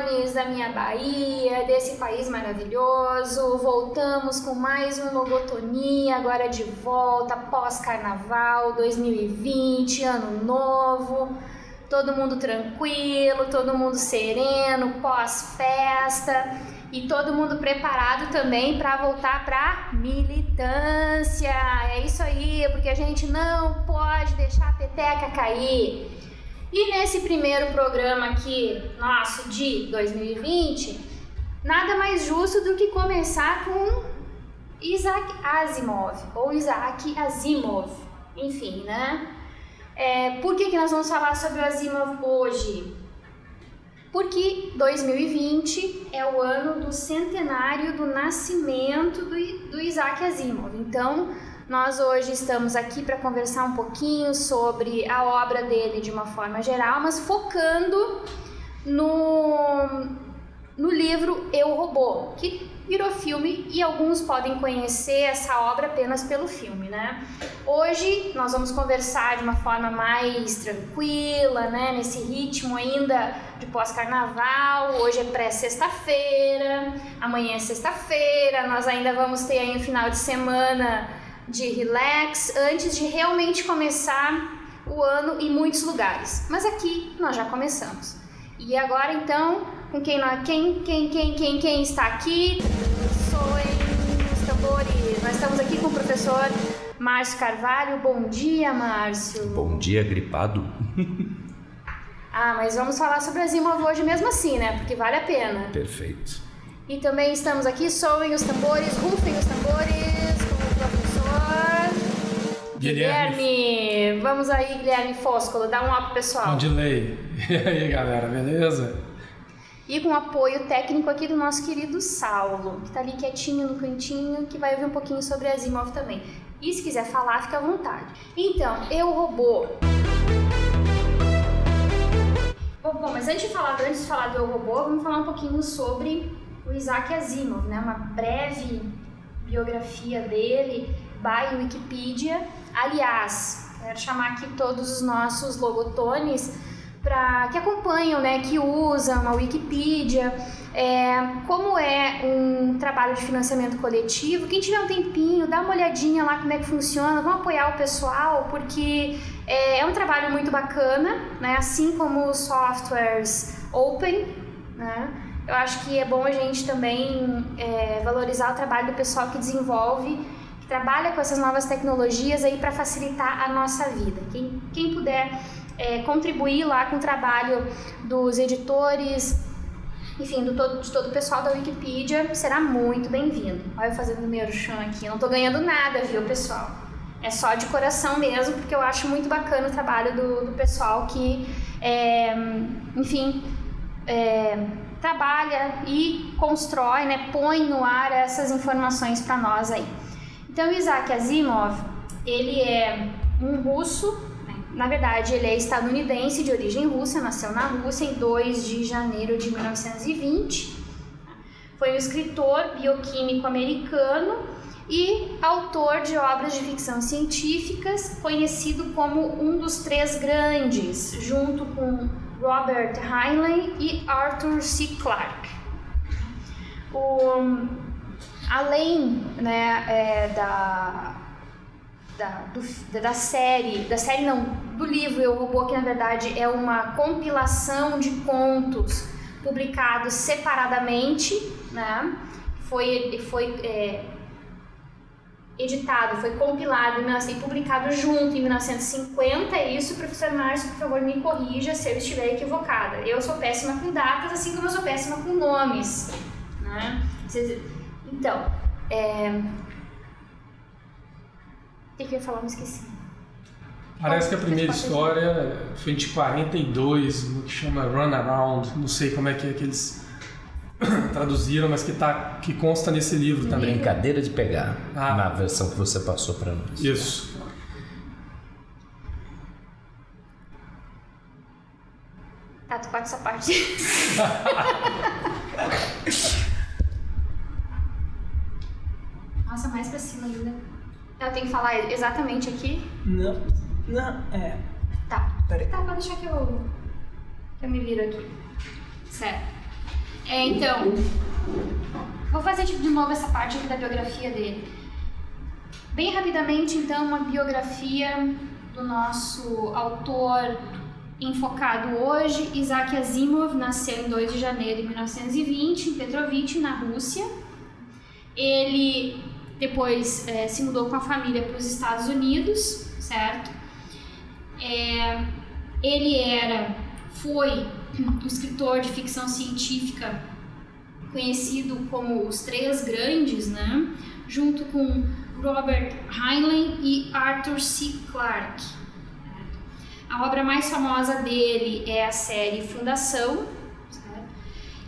da minha Bahia, desse país maravilhoso. Voltamos com mais um Logotonia, agora de volta, pós-carnaval 2020, ano novo. Todo mundo tranquilo, todo mundo sereno, pós-festa e todo mundo preparado também para voltar para militância. É isso aí, porque a gente não pode deixar a peteca cair. E nesse primeiro programa aqui, nosso de 2020, nada mais justo do que começar com Isaac Asimov, ou Isaac Asimov, enfim, né? É, por que, que nós vamos falar sobre o Asimov hoje? Porque 2020 é o ano do centenário do nascimento do, do Isaac Asimov. Então, nós hoje estamos aqui para conversar um pouquinho sobre a obra dele de uma forma geral, mas focando no, no livro Eu Robô, que virou filme e alguns podem conhecer essa obra apenas pelo filme, né? Hoje nós vamos conversar de uma forma mais tranquila, né? Nesse ritmo ainda de pós-carnaval. Hoje é pré-sexta-feira, amanhã é sexta-feira. Nós ainda vamos ter aí um final de semana de relax antes de realmente começar o ano em muitos lugares. Mas aqui nós já começamos. E agora então, com quem quem quem quem quem quem está aqui? Soem os tambores. Nós estamos aqui com o professor Márcio Carvalho. Bom dia, Márcio. Bom dia, gripado. ah, mas vamos falar sobre Asimov hoje mesmo assim, né? Porque vale a pena. Perfeito. E também estamos aqui, soem os tambores, rufem os tambores. Guilherme. Guilherme. Vamos aí, Guilherme Fóscolo, dá um up pessoal. Com delay. E aí, galera, beleza? E com apoio técnico aqui do nosso querido Saulo, que está ali quietinho no cantinho, que vai ouvir um pouquinho sobre Asimov também. E se quiser falar, fica à vontade. Então, eu robô. Bom, bom, mas antes de falar, antes de falar do eu robô, vamos falar um pouquinho sobre o Isaac Asimov, né? Uma breve biografia dele by Wikipedia. Aliás, quero chamar aqui todos os nossos logotones para que acompanham, né, que usam a Wikipedia, é, como é um trabalho de financiamento coletivo. Quem tiver um tempinho, dá uma olhadinha lá como é que funciona, vamos apoiar o pessoal, porque é, é um trabalho muito bacana, né, assim como os softwares open, né, eu acho que é bom a gente também é, valorizar o trabalho do pessoal que desenvolve trabalha com essas novas tecnologias aí para facilitar a nossa vida. Quem, quem puder é, contribuir lá com o trabalho dos editores, enfim, do todo, de todo o pessoal da Wikipedia, será muito bem-vindo. Olha eu fazendo meu chão aqui, não estou ganhando nada, viu, pessoal? É só de coração mesmo, porque eu acho muito bacana o trabalho do, do pessoal que, é, enfim, é, trabalha e constrói, né, põe no ar essas informações para nós aí. Então, Isaac Asimov, ele é um russo, né? na verdade, ele é estadunidense de origem russa, nasceu na Rússia em 2 de janeiro de 1920. Foi um escritor bioquímico americano e autor de obras de ficção científicas, conhecido como um dos três grandes, junto com Robert Heinlein e Arthur C. Clarke. O, além né, é, da, da, do, da série, da série não, do livro Eu Robô, que na verdade é uma compilação de contos publicados separadamente, né? Foi, foi é, editado, foi compilado e publicado junto em 1950. É isso, professor Márcio, por favor, me corrija se eu estiver equivocada. Eu sou péssima com datas, assim como eu sou péssima com nomes. Né? Então, é... o que eu ia falar? Me esqueci. Parece que a primeira história foi de 42, no que chama Run Around, não sei como é que, é que eles traduziram, mas que, tá, que consta nesse livro também. Brincadeira de pegar, ah. na versão que você passou para nós. Isso. Tá, tu corta essa parte. Nossa, mais pra cima ainda. Eu tenho que falar exatamente aqui? Não, não, é. Tá. Peraí. Tá, pode deixar que eu, que eu me viro aqui. Certo. É, então, vou fazer de novo essa parte aqui da biografia dele. Bem rapidamente, então, uma biografia do nosso autor enfocado hoje. Isaac Asimov nasceu em 2 de janeiro de 1920 em Petrovich, na Rússia. Ele depois é, se mudou com a família para os Estados Unidos, certo? É, ele era, foi um escritor de ficção científica conhecido como os Três Grandes, né? Junto com Robert Heinlein e Arthur C. Clarke. A obra mais famosa dele é a série Fundação?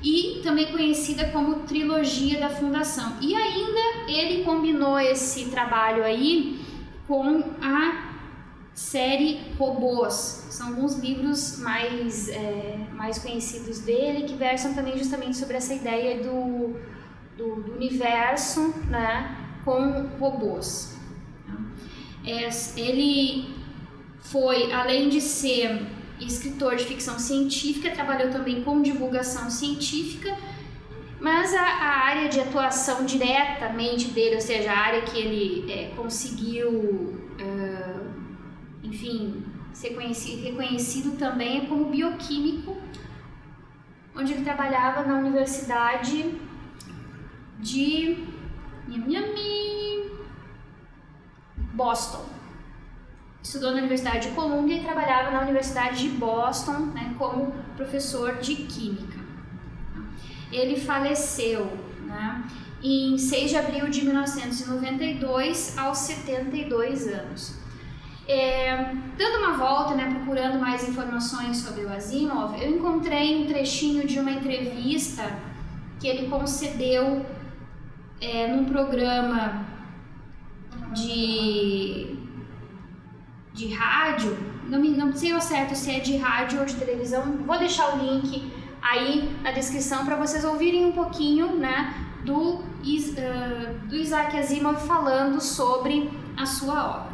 E também conhecida como Trilogia da Fundação. E ainda ele combinou esse trabalho aí com a série Robôs. São alguns livros mais, é, mais conhecidos dele que versam também justamente sobre essa ideia do, do, do universo né, com robôs. É, ele foi, além de ser escritor de ficção científica, trabalhou também com divulgação científica, mas a, a área de atuação diretamente dele, ou seja, a área que ele é, conseguiu, uh, enfim, ser conhecido, reconhecido também é como bioquímico, onde ele trabalhava na Universidade de Boston. Estudou na Universidade de Columbia e trabalhava na Universidade de Boston né, como professor de Química. Ele faleceu né, em 6 de abril de 1992, aos 72 anos. É, dando uma volta, né, procurando mais informações sobre o Asimov, eu encontrei um trechinho de uma entrevista que ele concedeu é, num programa de, de rádio, não, me, não sei ao certo se é de rádio ou de televisão, vou deixar o link aí na descrição para vocês ouvirem um pouquinho né, do, uh, do Isaac Asimov falando sobre a sua obra.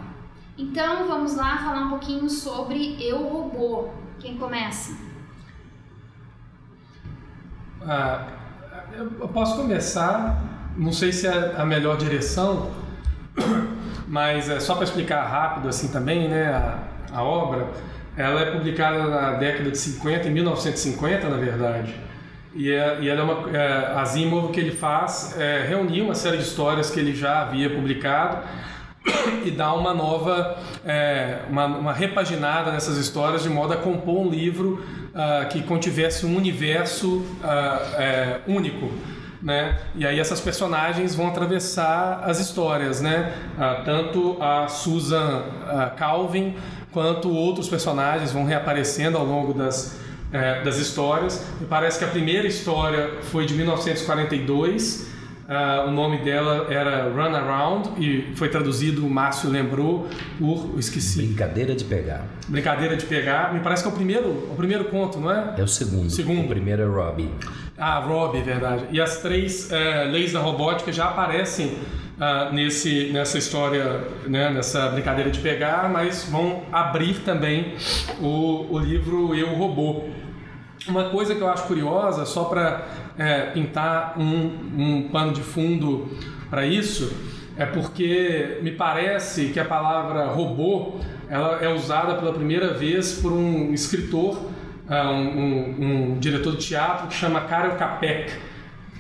Então vamos lá falar um pouquinho sobre Eu Robô. Quem começa? Ah, eu posso começar não sei se é a melhor direção, mas é só para explicar rápido assim também, né, a, a, obra, ela é publicada na década de 50, em 1950 na verdade, e, é, e ela é uma, é, Asimov que ele faz é reunir uma série de histórias que ele já havia publicado e dar uma nova, é, uma, uma, repaginada nessas histórias de modo a compor um livro uh, que contivesse um universo uh, único né? E aí essas personagens vão atravessar as histórias, né? Ah, tanto a Susan ah, Calvin quanto outros personagens vão reaparecendo ao longo das, eh, das histórias. Me parece que a primeira história foi de 1942. Uh, o nome dela era Run Around e foi traduzido, o Márcio lembrou, por. esqueci. Brincadeira de pegar. Brincadeira de pegar. Me parece que é o primeiro, o primeiro conto, não é? É o segundo. segundo. O primeiro é Robbie. Ah, Robbie, verdade. E as três é, leis da robótica já aparecem ah, nesse, nessa história, né, nessa brincadeira de pegar, mas vão abrir também o, o livro Eu Robô. Uma coisa que eu acho curiosa, só para é, pintar um, um pano de fundo para isso, é porque me parece que a palavra robô ela é usada pela primeira vez por um escritor, um, um, um diretor de teatro que chama Karel Capek,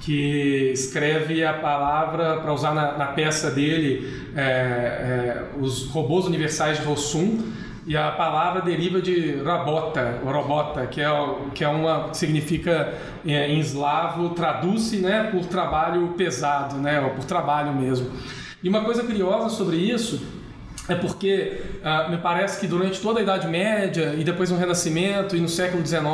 que escreve a palavra para usar na, na, peça dele é, é, os robôs universais de Rossum e a palavra deriva de rabota, robota, que é, que é uma significa é, em eslavo traduz-se né, por trabalho pesado, né, ou por trabalho mesmo. E uma coisa curiosa sobre isso é porque uh, me parece que durante toda a Idade Média e depois no Renascimento e no século XIX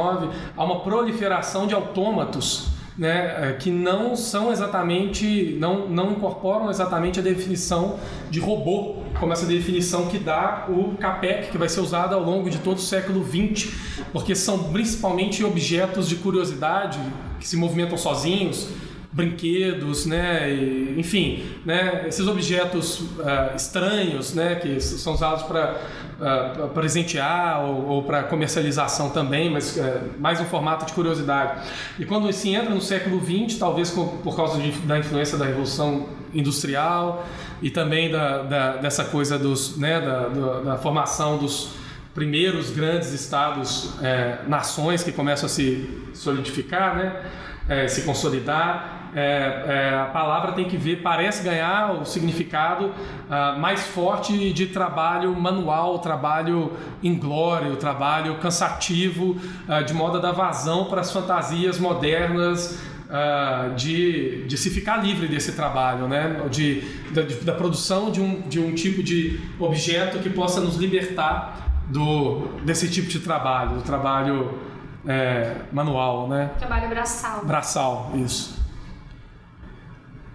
há uma proliferação de autômatos né, eh, que não são exatamente, não, não incorporam exatamente a definição de robô, como essa definição que dá o CAPEC, que vai ser usado ao longo de todo o século XX, porque são principalmente objetos de curiosidade que se movimentam sozinhos, brinquedos, né, e, enfim, né, esses objetos uh, estranhos, né, que são usados para uh, presentear ou, ou para comercialização também, mas uh, mais um formato de curiosidade. E quando se entra no século XX, talvez por causa de, da influência da revolução industrial e também da, da dessa coisa dos, né, da, da, da formação dos primeiros grandes estados, é, nações que começam a se solidificar, né? É, se consolidar. É, é, a palavra tem que ver, parece ganhar o significado uh, mais forte de trabalho manual, trabalho inglório, trabalho cansativo, uh, de modo a dar vazão para as fantasias modernas uh, de, de se ficar livre desse trabalho, né? de, da, de, da produção de um, de um tipo de objeto que possa nos libertar do, desse tipo de trabalho, do trabalho é, manual, né? Trabalho braçal. Braçal, isso.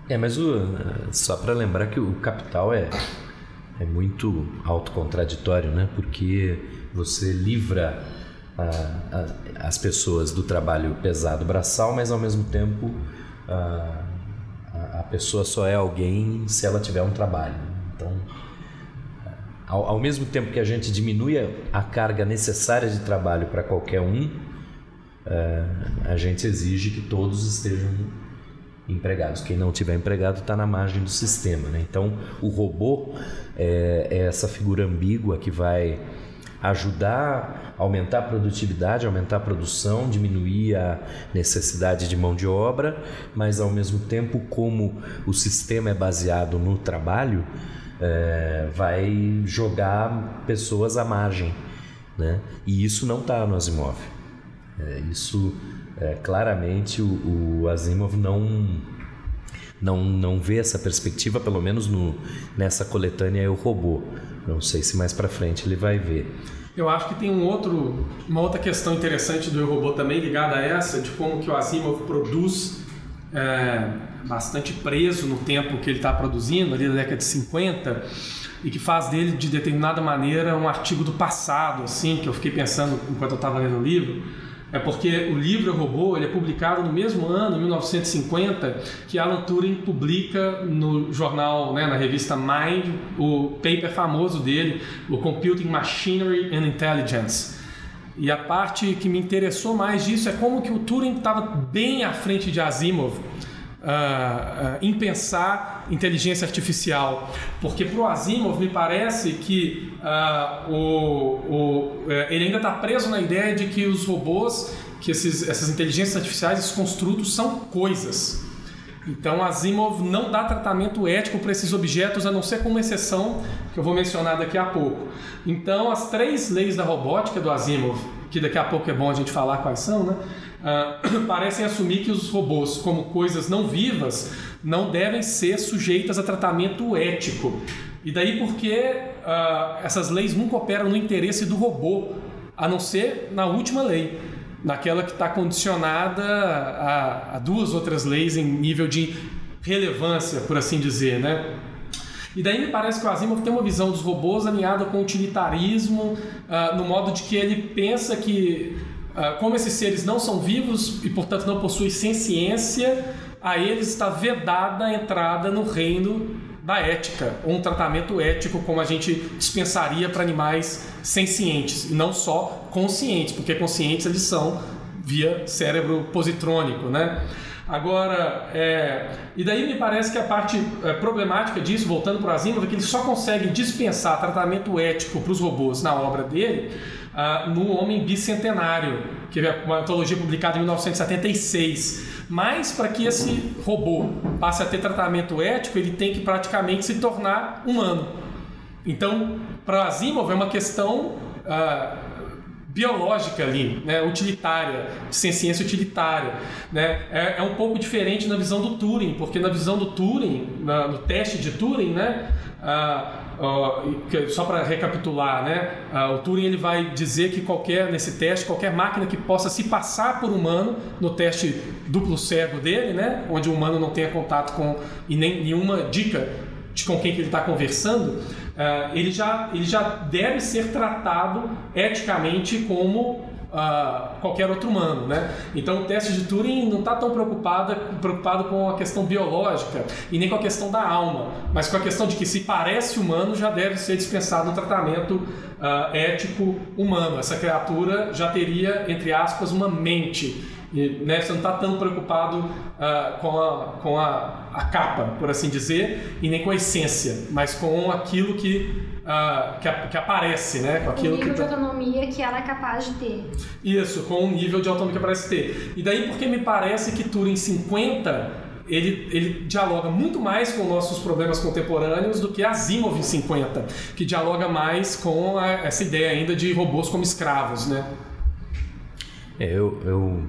É, mas o, só para lembrar que o capital é, é muito autocontraditório, né? Porque você livra a, a, as pessoas do trabalho pesado braçal, mas ao mesmo tempo a, a pessoa só é alguém se ela tiver um trabalho. Então ao, ao mesmo tempo que a gente diminui a, carga necessária de trabalho para qualquer um, é, a gente exige que todos estejam empregados. Quem não tiver empregado está na margem do sistema. Né? Então, o robô é, é, essa figura ambígua que vai ajudar a aumentar a produtividade, aumentar a produção, diminuir a necessidade de mão de obra, mas ao mesmo tempo, como o sistema é baseado no trabalho, é, vai jogar pessoas à margem. Né? E isso não está no Asimov. É, isso é, claramente o, o, Asimov não, não, não vê essa perspectiva, pelo menos no, nessa coletânea Eu Robô. Não sei se mais para frente ele vai ver. Eu acho que tem um outro, uma outra questão interessante do Robô também ligada a essa, de como que o Asimov produz é, bastante preso no tempo que ele está produzindo, ali da década de 50, e que faz dele, de determinada maneira, um artigo do passado, assim, que eu fiquei pensando enquanto eu estava lendo o livro, é porque o livro Robô ele é publicado no mesmo ano, 1950, que Alan Turing publica no jornal, né, na revista Mind, o paper famoso dele, o Computing Machinery and Intelligence. E a parte que me interessou mais disso é como que o Turing estava bem à frente de Asimov uh, em pensar inteligência artificial. Porque para o Asimov me parece que uh, o, o, ele ainda está preso na ideia de que os robôs, que esses, essas inteligências artificiais, esses construtos são coisas. Então Asimov não dá tratamento ético para esses objetos, a não ser com uma exceção que eu vou mencionar daqui a pouco. Então as três leis da robótica do Asimov, que daqui a pouco é bom a gente falar quais são, né? Uh, parecem assumir que os robôs, como coisas não vivas, não devem ser sujeitas a tratamento ético. E daí porque uh, essas leis nunca operam no interesse do robô, a não ser na última lei, naquela que está condicionada a, a duas outras leis em nível de relevância, por assim dizer, né? E daí me parece que o Asimov tem uma visão dos robôs alinhada com o utilitarismo, uh, no modo de que ele pensa que como esses seres não são vivos e, portanto, não possuem ciência, a eles está vedada a entrada no reino da ética, ou um tratamento ético como a gente dispensaria para animais sencientes, e não só conscientes, porque conscientes eles são via cérebro positrônico, né? Agora, é, e daí me parece que a parte é, problemática disso, voltando para o Asimov, é que ele só consegue dispensar tratamento ético para os robôs na obra dele uh, no Homem Bicentenário, que é uma antologia publicada em 1976. Mas para que esse robô passe a ter tratamento ético, ele tem que praticamente se tornar humano. Então, para Asimov é uma questão uh, biológica ali, né, utilitária, sem ciência utilitária. Né? É, é, um pouco diferente na visão do Turing, porque na visão do Turing, na, no teste de Turing, né, Uh, só para recapitular, né? Uh, o Turing ele vai dizer que qualquer nesse teste, qualquer máquina que possa se passar por humano no teste duplo cego dele, né? Onde o humano não tenha contato com e nem nenhuma dica de com quem que ele está conversando, uh, ele já ele já deve ser tratado eticamente como uh, qualquer outro humano, né? Então o teste de Turing não está tão preocupado, preocupado com a questão biológica e nem com a questão da alma, mas com a questão de que se parece humano já deve ser dispensado um tratamento uh, ético humano. Essa criatura já teria, entre aspas, uma mente. E, né, você não está tão preocupado uh, com, a, com a, a capa, por assim dizer, e nem com a essência, mas com aquilo que uh, que, que, aparece, né? Com aquilo o nível que... de autonomia que ela é capaz de ter. Isso, com o nível de autonomia que parece ter. E daí porque me parece que Turing 50 ele, ele dialoga muito mais com nossos problemas contemporâneos do que Asimov em 50, que dialoga mais com a, essa ideia ainda de robôs como escravos, né? É, eu, eu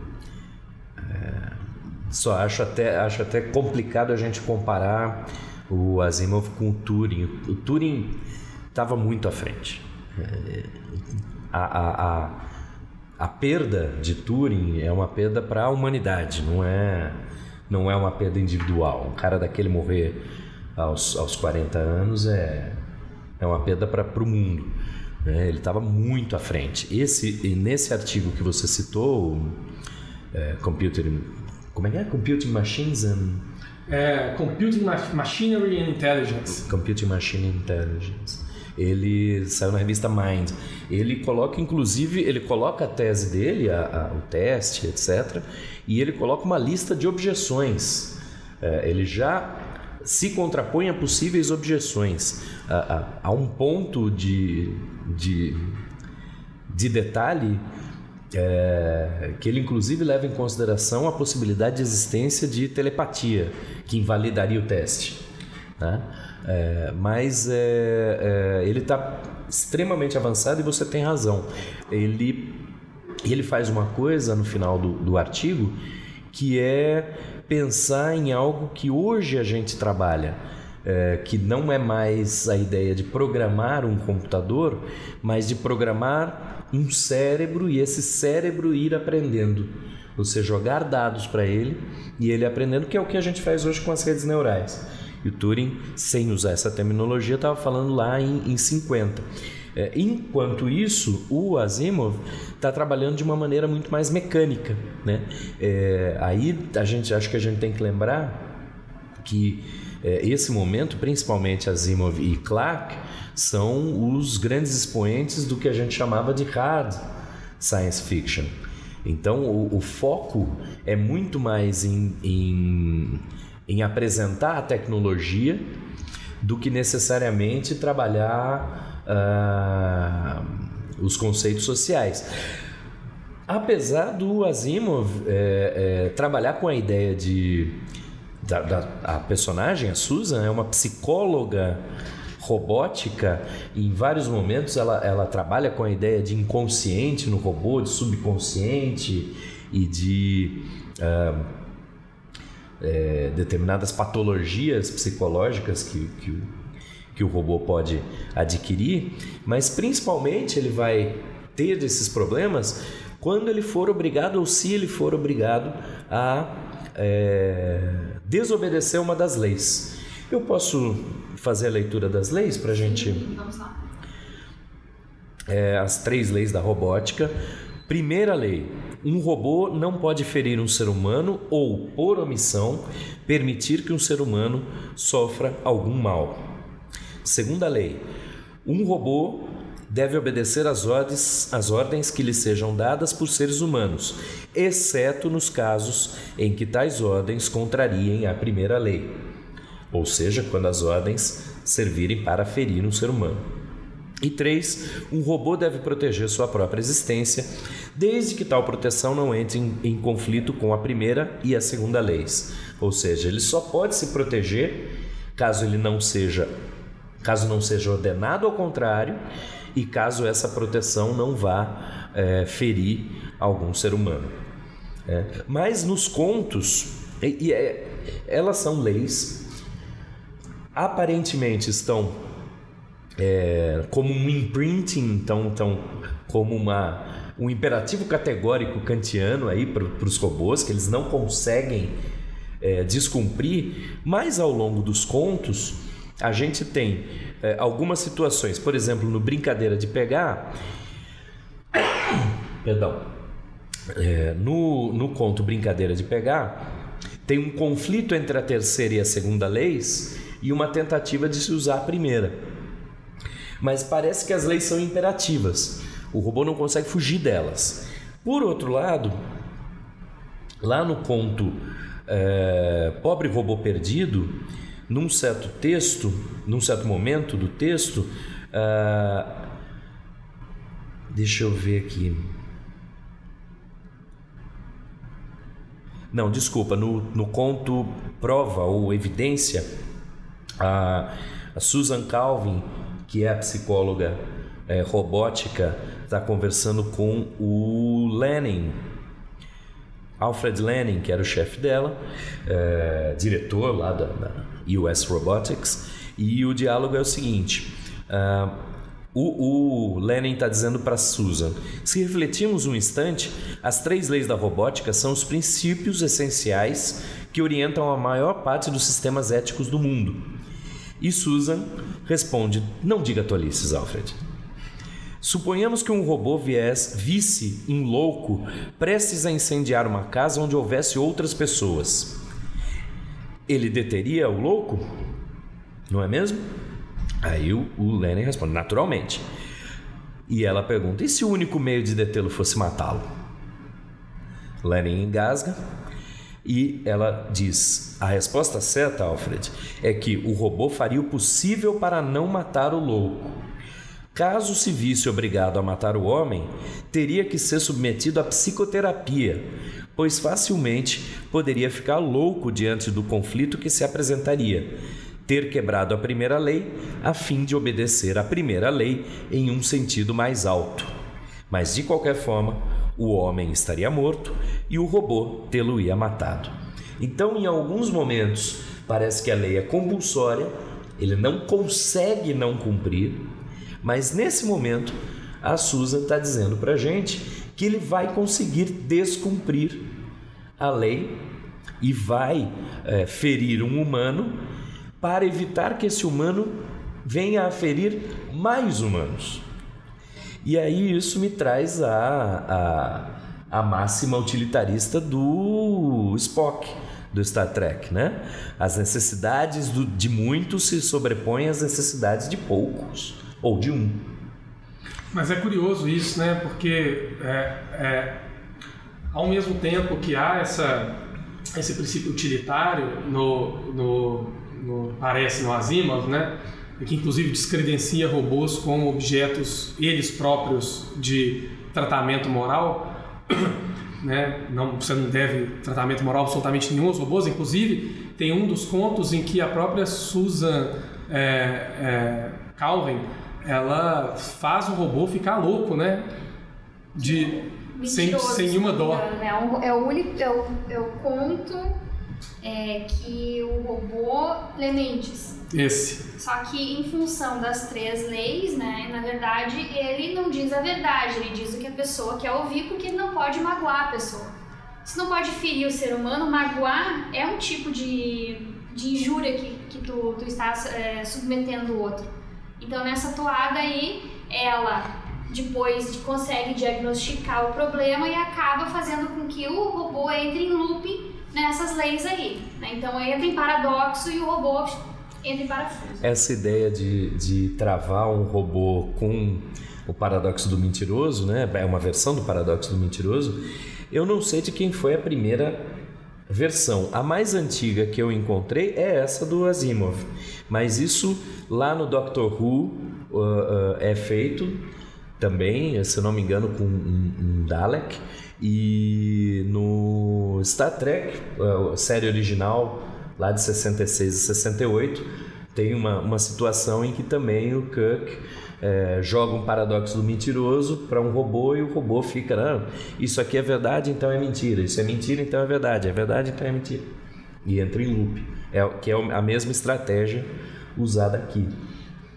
só acho até, acho até complicado a gente comparar o Asimov com o Turing. O Turing estava muito à frente. É, a, a, a, a, perda de Turing é uma perda para a humanidade, não é, não é uma perda individual. Um cara daquele morrer aos, aos 40 anos é, é uma perda para o mundo. Né? Ele estava muito à frente. Esse, nesse artigo que você citou, é, Computer, como é que é? Computing Machines and... É, Computing Machinery and Intelligence. Computing Machine Intelligence ele saiu na revista Mind. Ele coloca, inclusive, ele coloca a tese dele, a, a, o teste, etc. E ele coloca uma lista de objeções. É, ele já se contrapõe a possíveis objeções. Há um ponto de, de, de detalhe é, que ele inclusive leva em consideração a possibilidade de existência de telepatia, que invalidaria o teste. Né? É, mas é, é, ele está extremamente avançado e você tem razão. Ele, ele faz uma coisa no final do, do artigo que é pensar em algo que hoje a gente trabalha. É, que não é mais a ideia de programar um computador, mas de programar um cérebro e esse cérebro ir aprendendo. Você jogar dados para ele e ele aprendendo, que é o que a gente faz hoje com as redes neurais. E o Turing, sem usar essa terminologia, estava falando lá em, em 50. É, enquanto isso, o Asimov está trabalhando de uma maneira muito mais mecânica. Né? É, aí a gente acho que a gente tem que lembrar que é, esse momento, principalmente Asimov e Clarke, são os grandes expoentes do que a gente chamava de hard science fiction. Então o, o foco é muito mais em, em em apresentar a tecnologia do que necessariamente trabalhar uh, os conceitos sociais. Apesar do Asimov é, é, trabalhar com a ideia de. Da, da, a personagem, a Susan, é uma psicóloga robótica e em vários momentos ela, ela trabalha com a ideia de inconsciente no robô, de subconsciente e de. Uh, é, determinadas patologias psicológicas que, que, o, que o robô pode adquirir, mas principalmente ele vai ter esses problemas quando ele for obrigado ou se ele for obrigado a é, desobedecer uma das leis. Eu posso fazer a leitura das leis para a gente. Vamos lá. É, as três leis da robótica. Primeira lei: um robô não pode ferir um ser humano ou, por omissão, permitir que um ser humano sofra algum mal. Segunda lei: um robô deve obedecer às ordens, às ordens que lhe sejam dadas por seres humanos, exceto nos casos em que tais ordens contrariem a primeira lei, ou seja, quando as ordens servirem para ferir um ser humano. E três, um robô deve proteger sua própria existência, desde que tal proteção não entre em, em, conflito com a primeira e a segunda leis. Ou seja, ele só pode se proteger caso ele não seja, caso não seja ordenado ao contrário e caso essa proteção não vá é, ferir algum ser humano. É. Mas nos contos, e, e é, elas são leis, aparentemente estão é, como um imprinting, então, então como uma, um imperativo categórico kantiano aí para os robôs, que eles não conseguem é, descumprir, mas ao longo dos contos a gente tem é, algumas situações, por exemplo, no Brincadeira de Pegar, perdão, é, no, no conto Brincadeira de Pegar, tem um conflito entre a terceira e a segunda leis e uma tentativa de se usar a primeira. Mas parece que as leis são imperativas. O robô não consegue fugir delas. Por outro lado, lá no conto é, Pobre Robô Perdido, num certo texto, num certo momento do texto, é, deixa eu ver aqui. Não, desculpa, no, no conto Prova ou Evidência, a, a Susan Calvin, que é a psicóloga é, robótica, está conversando com o Lenin, Alfred Lenin, que era o chefe dela, é, diretor lá da, da, US Robotics, e o diálogo é o seguinte. Uh, o, o Lenin está dizendo para Susan: se refletirmos um instante, as três leis da robótica são os princípios essenciais que orientam a maior parte dos sistemas éticos do mundo. E Susan responde: Não diga tolices, Alfred. Suponhamos que um robô viesse, visse um louco prestes a incendiar uma casa onde houvesse outras pessoas. Ele deteria o louco? Não é mesmo? Aí o, o responde: naturalmente. E ela pergunta: e se o único meio de detê-lo fosse matá-lo? Lenin engasga e ela diz: a resposta certa, Alfred, é que o robô faria o possível para não matar o louco. Caso se visse obrigado a matar o homem, teria que ser submetido à psicoterapia, pois facilmente poderia ficar louco diante do conflito que se apresentaria ter quebrado a primeira lei a fim de obedecer à primeira lei em um sentido mais alto. Mas de qualquer forma, o homem estaria morto e o robô tê-lo-ia matado. Então, em alguns momentos, parece que a lei é compulsória, ele não consegue não cumprir, mas nesse momento, a Susan está dizendo para a gente que ele vai conseguir descumprir a lei e vai é, ferir um humano para evitar que esse humano venha a ferir mais humanos. E aí isso me traz a, a, a máxima utilitarista do Spock, do Star Trek, né? As necessidades do, de muitos se sobrepõem às necessidades de poucos, ou de um. Mas é curioso isso, né? Porque é, é, ao mesmo tempo que há essa, esse princípio utilitário no, no, no, parece no Asimov, né? que inclusive descredencia robôs como objetos eles próprios de tratamento moral, né? Não, você não deve tratamento moral absolutamente nenhum aos robôs. Inclusive tem um dos contos em que a própria Susan é, é, Calvin ela faz o robô ficar louco, né? De sem, sem nenhuma dó. É, o, é, o, é, o, é o conto é que o robô lê mentes. Esse. Só que em função das três leis, né, na verdade, ele não diz a verdade, ele diz o que a pessoa quer ouvir porque ele não pode magoar a pessoa. Se não pode ferir o ser humano, magoar é um tipo de, de injúria que, que tu, tu está é, submetendo o outro. Então nessa toada aí, ela depois consegue diagnosticar o problema e acaba fazendo com que o robô entre em looping nessas leis aí. Né? Então entra em paradoxo e o robô entra em parafuso. Essa ideia de, de travar um robô com o paradoxo do mentiroso, né? é uma versão do paradoxo do mentiroso, eu não sei de quem foi a primeira versão. A mais antiga que eu encontrei é essa do Asimov, mas isso lá no Doctor Who uh, uh, é feito também, se não me engano, com um, um Dalek. E no Star Trek, a série original, lá de 66 e 68, tem uma, uma situação em que também o Kirk é, joga um paradoxo do mentiroso para um robô e o robô fica, não, isso aqui é verdade, então é mentira, isso é mentira, então é verdade, é verdade, então é mentira. E entra em loop, é, que é a mesma estratégia usada aqui.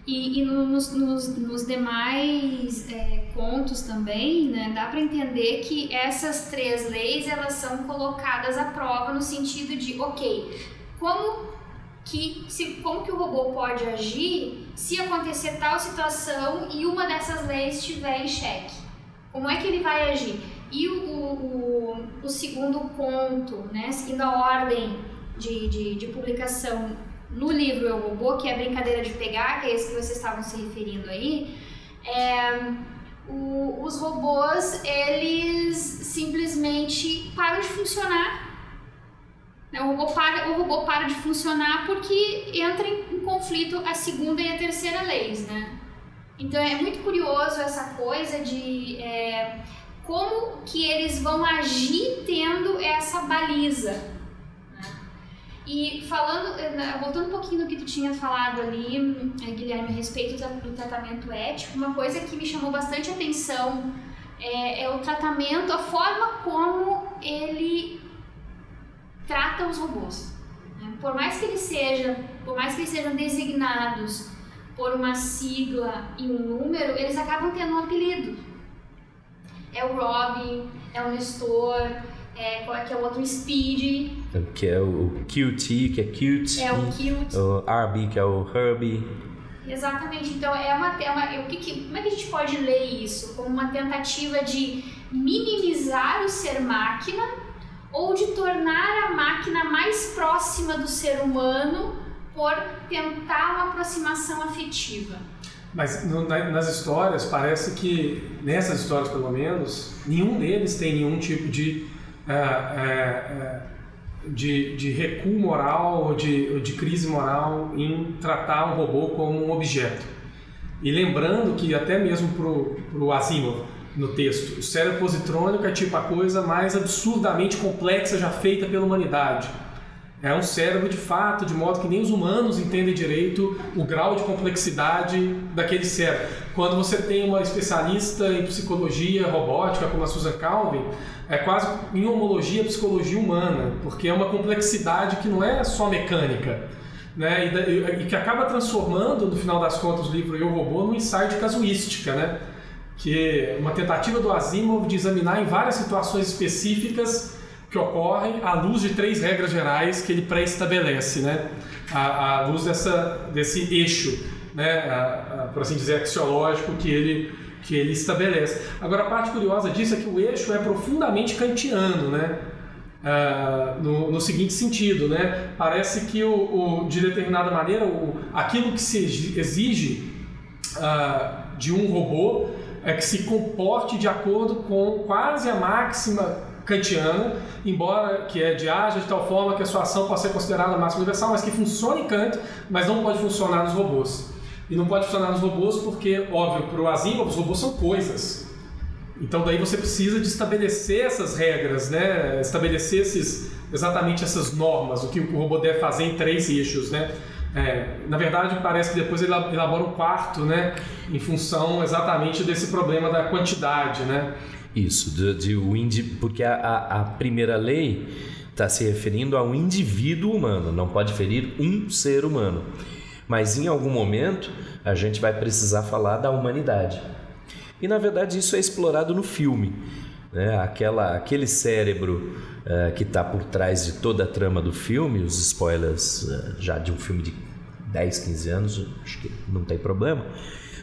E, e nos, nos, nos, demais é, contos também, né, dá para entender que essas três leis elas são colocadas à prova no sentido de, ok, como que, se, como que o robô pode agir se acontecer tal situação e uma dessas leis estiver em xeque? Como é que ele vai agir? E o, o, o segundo conto, né, seguindo a ordem de, de, de, publicação no livro Eu Robô, que é a brincadeira de pegar, que é esse que vocês estavam se referindo aí, é, o, os robôs, eles simplesmente param de funcionar. Né, o robô, para, o robô para de funcionar porque entra em, em conflito a segunda e a terceira leis, né? Então é muito curioso essa coisa de é, como que eles vão agir tendo essa baliza. Né? E falando, voltando um pouquinho no que tu tinha falado ali, eh, Guilherme, a respeito do tratamento ético, uma coisa que me chamou bastante atenção é, é o tratamento, a forma como ele trata os robôs. Né? Por mais que eles sejam, por mais que eles sejam designados por uma sigla e um número, eles acabam tendo um apelido. É o Robin, é o Nestor, é, qual é que é o outro Speed. Que é o QT, que é cute. É o cute. O RB, que é o Herbie. Exatamente. Então é uma, é uma o que, que, como é que a gente pode ler isso como uma tentativa de minimizar o ser máquina ou de tornar a máquina mais próxima do ser humano por tentar uma aproximação afetiva. Mas nas histórias, parece que, nessas histórias pelo menos, nenhum deles tem nenhum tipo de, é, é, de, de recuo moral ou de, de crise moral em tratar um robô como um objeto. E lembrando que, até mesmo para o Asimov, no texto, o cérebro positrônico é tipo a coisa mais absurdamente complexa já feita pela humanidade é um cérebro de fato, de modo que nem os humanos entendem direito o grau de complexidade daquele cérebro. Quando você tem uma especialista em psicologia robótica, como a Susan Calvin, é quase em homologia psicologia humana, porque é uma complexidade que não é só mecânica. Né? E, e que acaba transformando, no final das contas, o livro Eu Robô num ensaio de casuística, né? Que é uma tentativa do Asimov de examinar em várias situações específicas que ocorrem à luz de três regras gerais que ele pré-estabelece, né? À, à, luz dessa, desse eixo, né? A, por assim dizer, axiológico que ele, que ele estabelece. Agora, a parte curiosa disso é que o eixo é profundamente kantiano, né? Uh, no, no, seguinte sentido, né? Parece que, o, o de determinada maneira, o, aquilo que se exige uh, de um robô é que se comporte de acordo com quase a máxima kantiana, embora que é de haja de tal forma que a sua ação possa ser considerada máxima universal, mas que funciona em Kant, mas não pode funcionar nos robôs. E não pode funcionar nos robôs porque, óbvio, para o Asimov, os robôs são coisas. Então daí você precisa de estabelecer essas regras, né? estabelecer esses, exatamente essas normas, o que o robô deve fazer em três eixos. Né? É, na verdade, parece que depois ele elabora um quarto, né, em função exatamente desse problema da quantidade, né? Isso, de, de o indi, porque a, a, a primeira lei está se referindo a um indivíduo humano, não pode ferir um ser humano. Mas em algum momento a gente vai precisar falar da humanidade. E na verdade isso é explorado no filme. Né? Aquela, aquele cérebro uh, que está por trás de toda a trama do filme, os spoilers uh, já de um filme de 10, 15 anos, acho que não tem problema.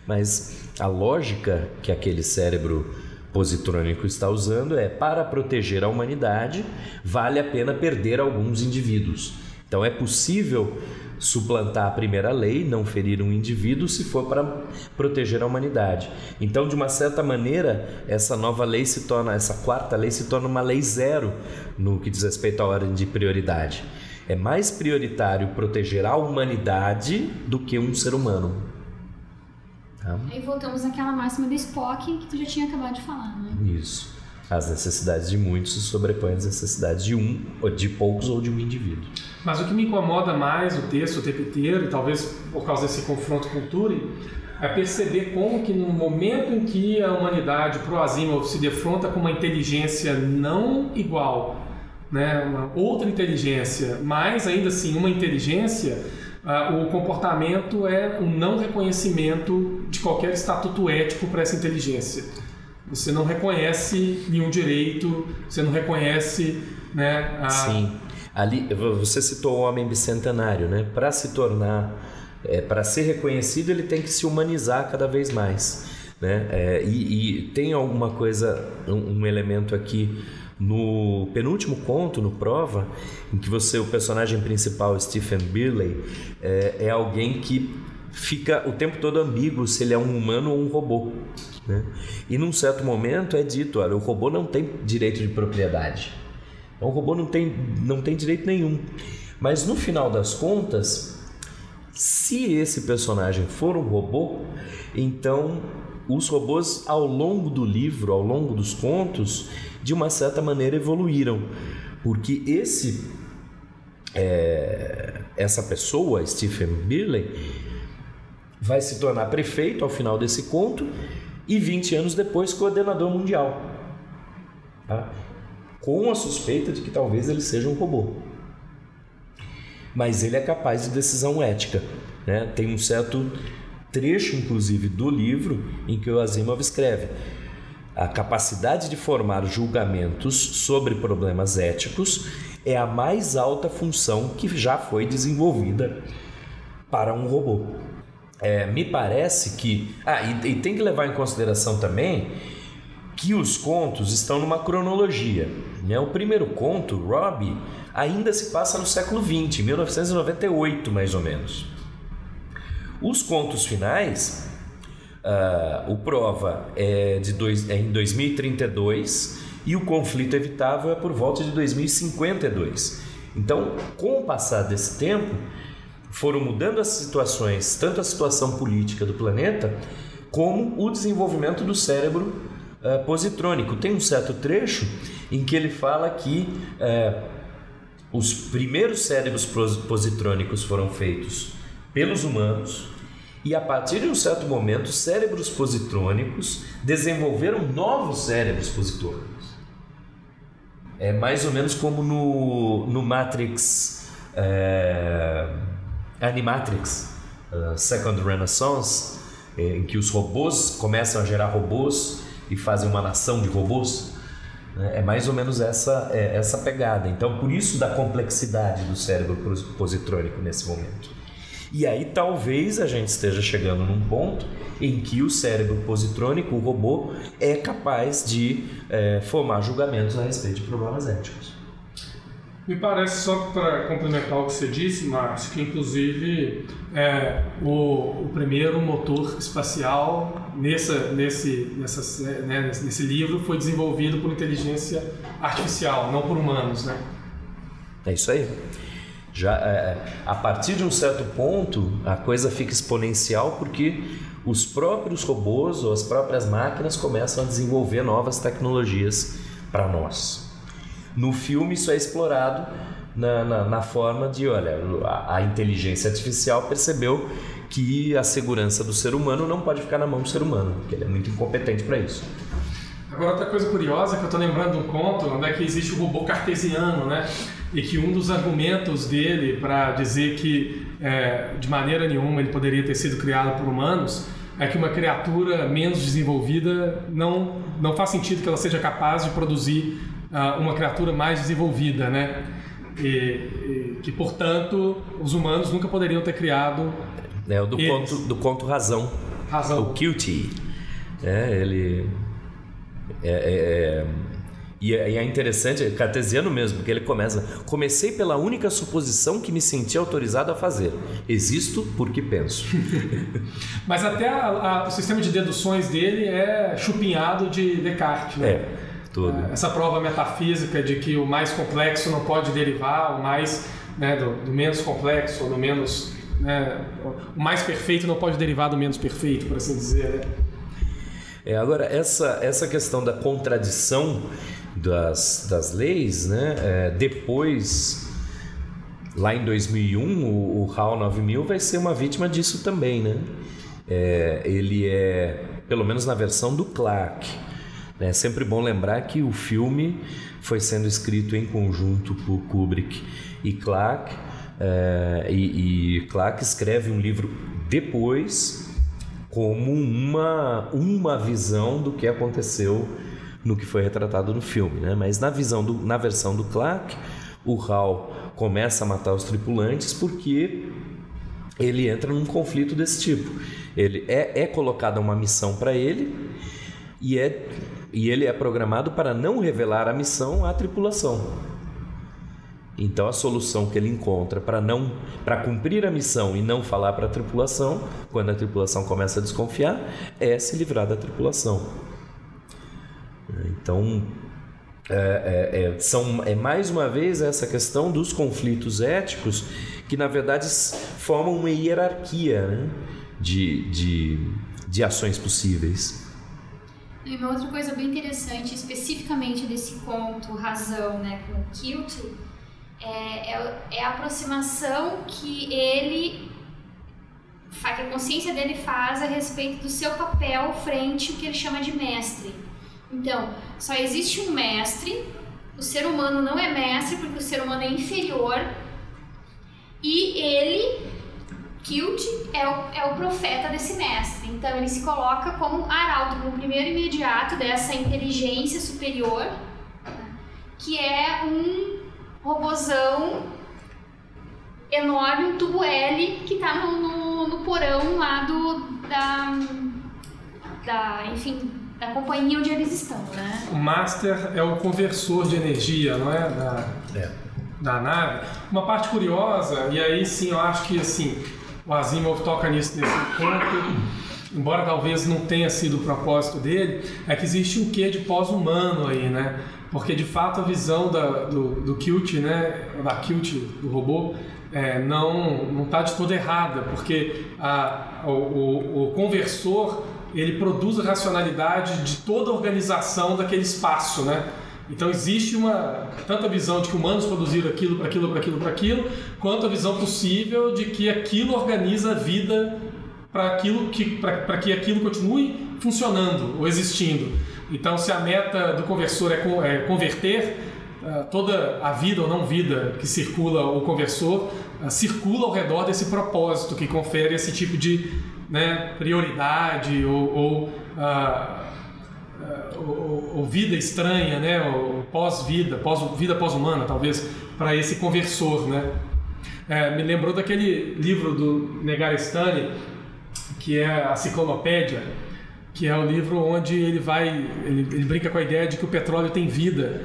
Mas a lógica que aquele cérebro positrônico está usando é para proteger a humanidade, vale a pena perder alguns indivíduos. Então é possível suplantar a primeira lei, não ferir um indivíduo, se for para proteger a humanidade. Então, de uma certa maneira, essa nova lei se torna, essa quarta lei se torna uma lei zero no que diz respeito à ordem de prioridade. É mais prioritário proteger a humanidade do que um ser humano. Tá? Aí voltamos àquela máxima do Spock que tu já tinha acabado de falar, né? Isso. As necessidades de muitos se sobrepõem às necessidades de um, de poucos ou de um indivíduo. Mas o que me incomoda mais o texto o tempo inteiro, e talvez por causa desse confronto com Turing, é perceber como que no momento em que a humanidade, pro Asimov, se defronta com uma inteligência não igual, né, uma outra inteligência, mas ainda assim uma inteligência, uh, o comportamento é um não reconhecimento de qualquer estatuto ético para essa inteligência. Você não reconhece nenhum direito, você não reconhece. Né, a... Sim. Ali, você citou o homem bicentenário, né? Para se tornar, é, para ser reconhecido, ele tem que se humanizar cada vez mais. Né? É, e, e, tem alguma coisa, um, um, elemento aqui no penúltimo conto, no Prova, em que você, o personagem principal, Stephen Birley, é, é alguém que fica o tempo todo ambíguo se ele é um humano ou um robô. Né? E num certo momento é dito, olha, o robô não tem direito de propriedade. Então, o robô não tem, não tem direito nenhum. Mas no final das contas, se esse personagem for um robô, então os robôs ao longo do livro, ao longo dos contos, de uma certa maneira evoluíram, porque esse é, essa pessoa, Stephen Birley, vai se tornar prefeito ao final desse conto e 20 anos depois coordenador mundial. Tá? Com a suspeita de que talvez ele seja um robô. Mas ele é capaz de decisão ética. Né? Tem um certo trecho, inclusive, do livro em que o Asimov escreve: a capacidade de formar julgamentos sobre problemas éticos é a mais alta função que já foi desenvolvida para um robô. É, me parece que. Ah, e, e tem que levar em consideração também que os contos estão numa cronologia. Né? O primeiro conto, Robbie, ainda se passa no século XX, 1998 mais ou menos. Os contos finais, uh, o Prova é, de dois, é em 2032 e o Conflito Evitável é por volta de 2052. Então, com o passar desse tempo, foram mudando as situações, tanto a situação política do planeta, como o desenvolvimento do cérebro uh, positrônico. Tem um certo trecho em que ele fala que uh, os primeiros cérebros positrônicos foram feitos pelos humanos e a partir de um certo momento, cérebros positrônicos desenvolveram novos cérebros positrônicos. É mais ou menos como no, no Matrix. É, Animatrix, uh, Second Renaissance, eh, em que os robôs começam a gerar robôs e fazem uma nação de robôs. Né? É mais ou menos essa, é, essa pegada. Então, por isso da complexidade do cérebro positrônico nesse momento. E aí talvez a gente esteja chegando num ponto em que o cérebro positrônico, o robô, é capaz de é, formar julgamentos a respeito de problemas éticos. Me parece, só para complementar o que você disse, Márcio, que inclusive é, o, o primeiro motor espacial nessa, nesse, nessa, né, nesse livro foi desenvolvido por inteligência artificial, não por humanos, né? É isso aí. Já, é, a partir de um certo ponto, a coisa fica exponencial porque os próprios robôs ou as próprias máquinas começam a desenvolver novas tecnologias para nós. No filme isso é explorado na, na, na forma de, olha, a, a, inteligência artificial percebeu que a segurança do ser humano não pode ficar na mão do ser humano, porque ele é muito incompetente para isso. Agora outra coisa curiosa que eu estou lembrando de um conto, onde é que existe o robô cartesiano, né? E que um dos argumentos dele para dizer que é, de maneira nenhuma ele poderia ter sido criado por humanos é que uma criatura menos desenvolvida não, não faz sentido que ela seja capaz de produzir uma criatura mais desenvolvida, né? E, e, que, portanto, os humanos nunca poderiam ter criado. É o do, conto, do conto Razão. Razão. O Cutie. É, ele. É, é, é, e é interessante, é cartesiano mesmo, porque ele começa. Comecei pela única suposição que me senti autorizado a fazer. Existo porque penso. Mas até a, a, o sistema de deduções dele é chupinhado de Descartes, né? É. Tudo. É, essa prova metafísica de que o mais complexo não pode derivar o mais né, do, do, menos complexo ou do menos né, o mais perfeito não pode derivar do menos perfeito, por assim dizer. Né? É, agora essa essa questão da contradição das, das leis, né, é, depois lá em 2001 o, o HAL 9000 vai ser uma vítima disso também, né? É, ele é pelo menos na versão do Clark é sempre bom lembrar que o filme foi sendo escrito em conjunto por Kubrick e Clark, é, e, e Clark escreve um livro depois como uma, uma visão do que aconteceu no que foi retratado no filme, né? Mas na visão do, na versão do Clark, o Hal começa a matar os tripulantes porque ele entra num conflito desse tipo. Ele é, é colocada uma missão para ele e, é, e ele é programado para não revelar a missão à tripulação. Então a solução que ele encontra para não para cumprir a missão e não falar para a tripulação, quando a tripulação começa a desconfiar, é se livrar da tripulação. Então é, é, é, são, é mais uma vez essa questão dos conflitos éticos que na verdade formam uma hierarquia né, de, de, de ações possíveis. E uma outra coisa bem interessante, especificamente desse conto Razão né, com Kilt, é, é, é, a aproximação que ele, que a consciência dele faz a respeito do seu papel frente ao que ele chama de mestre. Então, só existe um mestre, o ser humano não é mestre porque o ser humano é inferior e ele, Kilt, é o, é o profeta desse mestre. Então, ele se coloca como arauto, como o primeiro imediato dessa inteligência superior, que é um robozão enorme, um tubo L que está no, no, no, porão lá do, da, da, enfim, da companhia onde eles estão, né? O Master é o conversor de energia, não é? Da, é. da nave. Uma parte curiosa, e aí sim eu acho que assim, o Asimov toca nisso nesse ponto, embora talvez não tenha sido o propósito dele, é que existe um quê de pós-humano aí, né? Porque de fato a visão da, do, do Kilt, né, da Kilt, do robô, é, não está de toda errada, porque a, o, o, o conversor ele produz a racionalidade de toda a organização daquele espaço, né? Então existe uma tanta visão de que humanos produziram aquilo para aquilo para aquilo para aquilo, quanto a visão possível de que aquilo organiza a vida para aquilo que para que aquilo continue funcionando ou existindo. Então se a meta do conversor é, é converter uh, toda a vida ou não vida que circula o conversor uh, circula ao redor desse propósito que confere esse tipo de né, prioridade ou, ou, uh, ou vida estranha, né, ou pós-vida, pós-vida pós-humana, talvez, para esse conversor. Né? É, me lembrou daquele livro do Negarestani, que é a Ciclonopédia, que é o livro onde ele vai, ele, ele brinca com a ideia de que o petróleo tem vida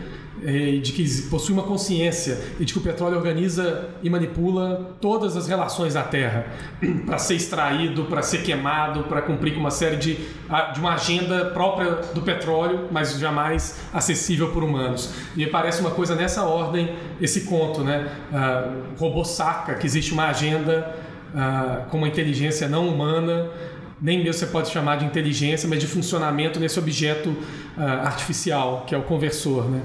de que possui uma consciência e de que o petróleo organiza e manipula todas as relações da Terra para ser extraído, para ser queimado, para cumprir com uma série de, de uma agenda própria do petróleo, mas jamais acessível por humanos. E parece uma coisa nessa ordem esse conto, né? O robô saca que existe uma agenda com uma inteligência não humana nem mesmo você pode chamar de inteligência, mas de funcionamento nesse objeto uh, artificial, que é o conversor. Né?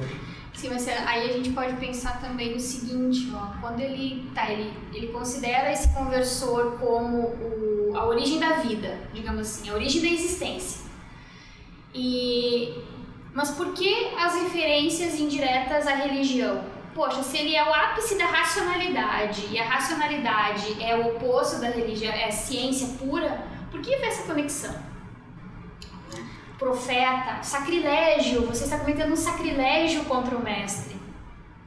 Sim, mas aí a gente pode pensar também o seguinte, ó, quando ele tá, ele, ele considera esse conversor como o, a origem da vida, digamos assim, a origem da existência. E mas por que as referências indiretas à religião? Poxa, se ele é o ápice da racionalidade e a racionalidade é o oposto da religião, é ciência pura, por que essa conexão? Profeta, sacrilégio, você está cometendo um sacrilégio contra o mestre.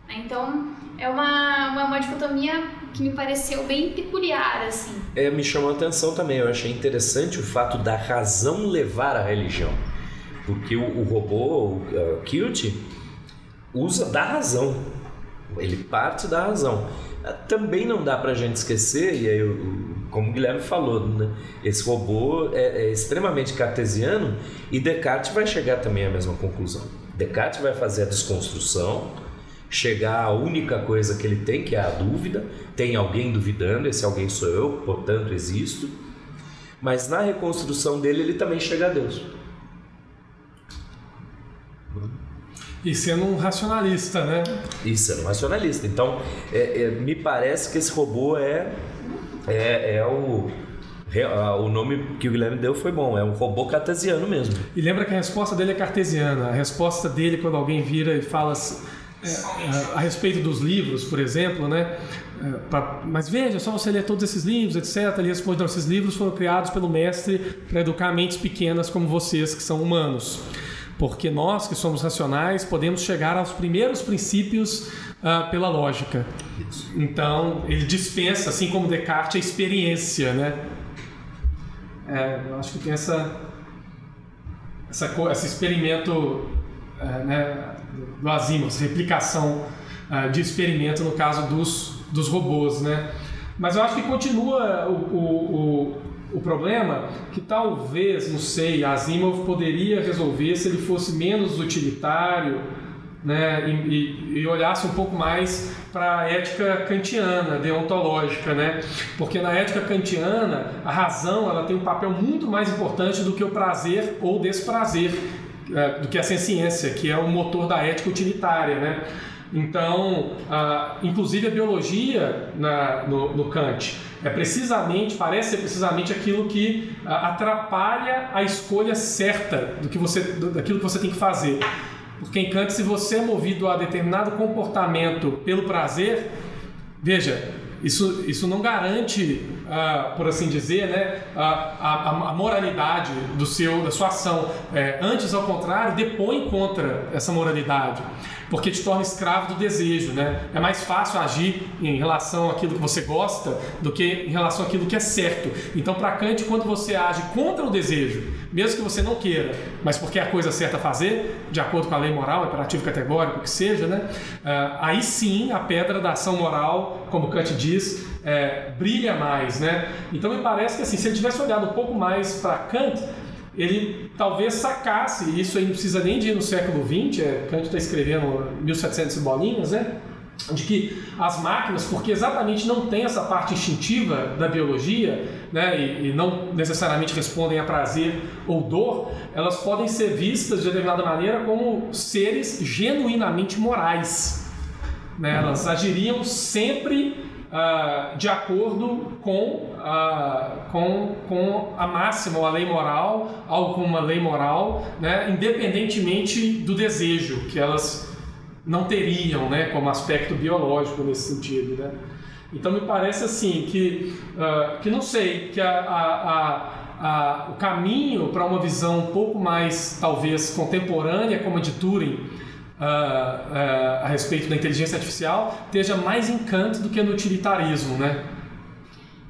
Então, é uma, uma, uma, dicotomia que me pareceu bem peculiar, assim. É, me chamou a atenção também, eu achei interessante o fato da razão levar a religião. Porque o, o robô, o uh, Kilt, usa da razão. Ele parte da razão. Também não dá para a gente esquecer, e aí, como o Guilherme falou, né? esse robô é, é, extremamente cartesiano e Descartes vai chegar também à mesma conclusão. Descartes vai fazer a desconstrução, chegar à única coisa que ele tem, que é a dúvida. Tem alguém duvidando, esse alguém sou eu, portanto existo. Mas na reconstrução dele, ele também chega a Deus. E sendo um racionalista, né? E sendo um racionalista. Então, é, é, me parece que esse robô é, é, é o, o nome que o Guilherme deu foi bom, é um robô cartesiano mesmo. E lembra que a resposta dele é cartesiana. A resposta dele, quando alguém vira e fala é, é, a respeito dos livros, por exemplo, né? É, pra, mas veja, só você ler todos esses livros, etc. Ele responde: não, esses livros foram criados pelo mestre para educar mentes pequenas como vocês, que são humanos porque nós que somos racionais podemos chegar aos primeiros princípios uh, pela lógica. Então, ele dispensa, assim como Descartes, a experiência, né? É, eu acho que tem essa, essa esse experimento é, né, do Asimov, replicação ah, de experimento no caso dos, dos robôs, né? Mas eu acho que continua o, o, o, o problema que talvez, não sei, Asimov poderia resolver se ele fosse menos utilitário, né, e, e- olhasse um pouco mais para a ética kantiana, deontológica, né? Porque na ética kantiana, a razão ela tem um papel muito mais importante do que o prazer ou desprazer, eh, do que a ciência, que é o motor da ética utilitária, né? Então, ah, inclusive a biologia na- no, no Kant é precisamente, parece ser precisamente aquilo que ah, atrapalha a escolha certa do que você, do- daquilo que você tem que fazer. Porque em Kant, se você é movido a determinado comportamento pelo prazer, veja, isso, isso não garante, ah, por assim dizer, né, a, a, a moralidade do seu, da sua ação. É, antes, ao contrário, depõe contra essa moralidade, porque te torna escravo do desejo. Né? É mais fácil agir em relação àquilo que você gosta do que em relação àquilo que é certo. Então, para Kant, quando você age contra o desejo, mesmo que você não queira, mas porque é a coisa certa a fazer, de acordo com a lei moral, imperativo categórico, que seja, né? Ah, aí sim a pedra da ação moral, como Kant diz, é, brilha mais, né? Então me parece que assim, se ele tivesse olhado um pouco mais para Kant, ele talvez sacasse, isso aí não precisa nem de ir no século XX, é, Kant está escrevendo 1700 e bolinhas, né? de que as máquinas, porque exatamente não tem essa parte instintiva da biologia, né, e, e não necessariamente respondem a prazer ou dor, elas podem ser vistas de determinada maneira como seres genuinamente morais. Né? Elas agiriam sempre ah, de acordo com, ah, com, com a máxima, ou a lei moral, algo como uma lei moral, né? independentemente do desejo que elas não teriam, né, como aspecto biológico nesse sentido, né? Então me parece assim que, ah, que não sei, que a, a- a- a- o caminho para uma visão um pouco mais talvez contemporânea, como a de Turing, ah, ah, a respeito da inteligência artificial, esteja mais em do que no utilitarismo, né?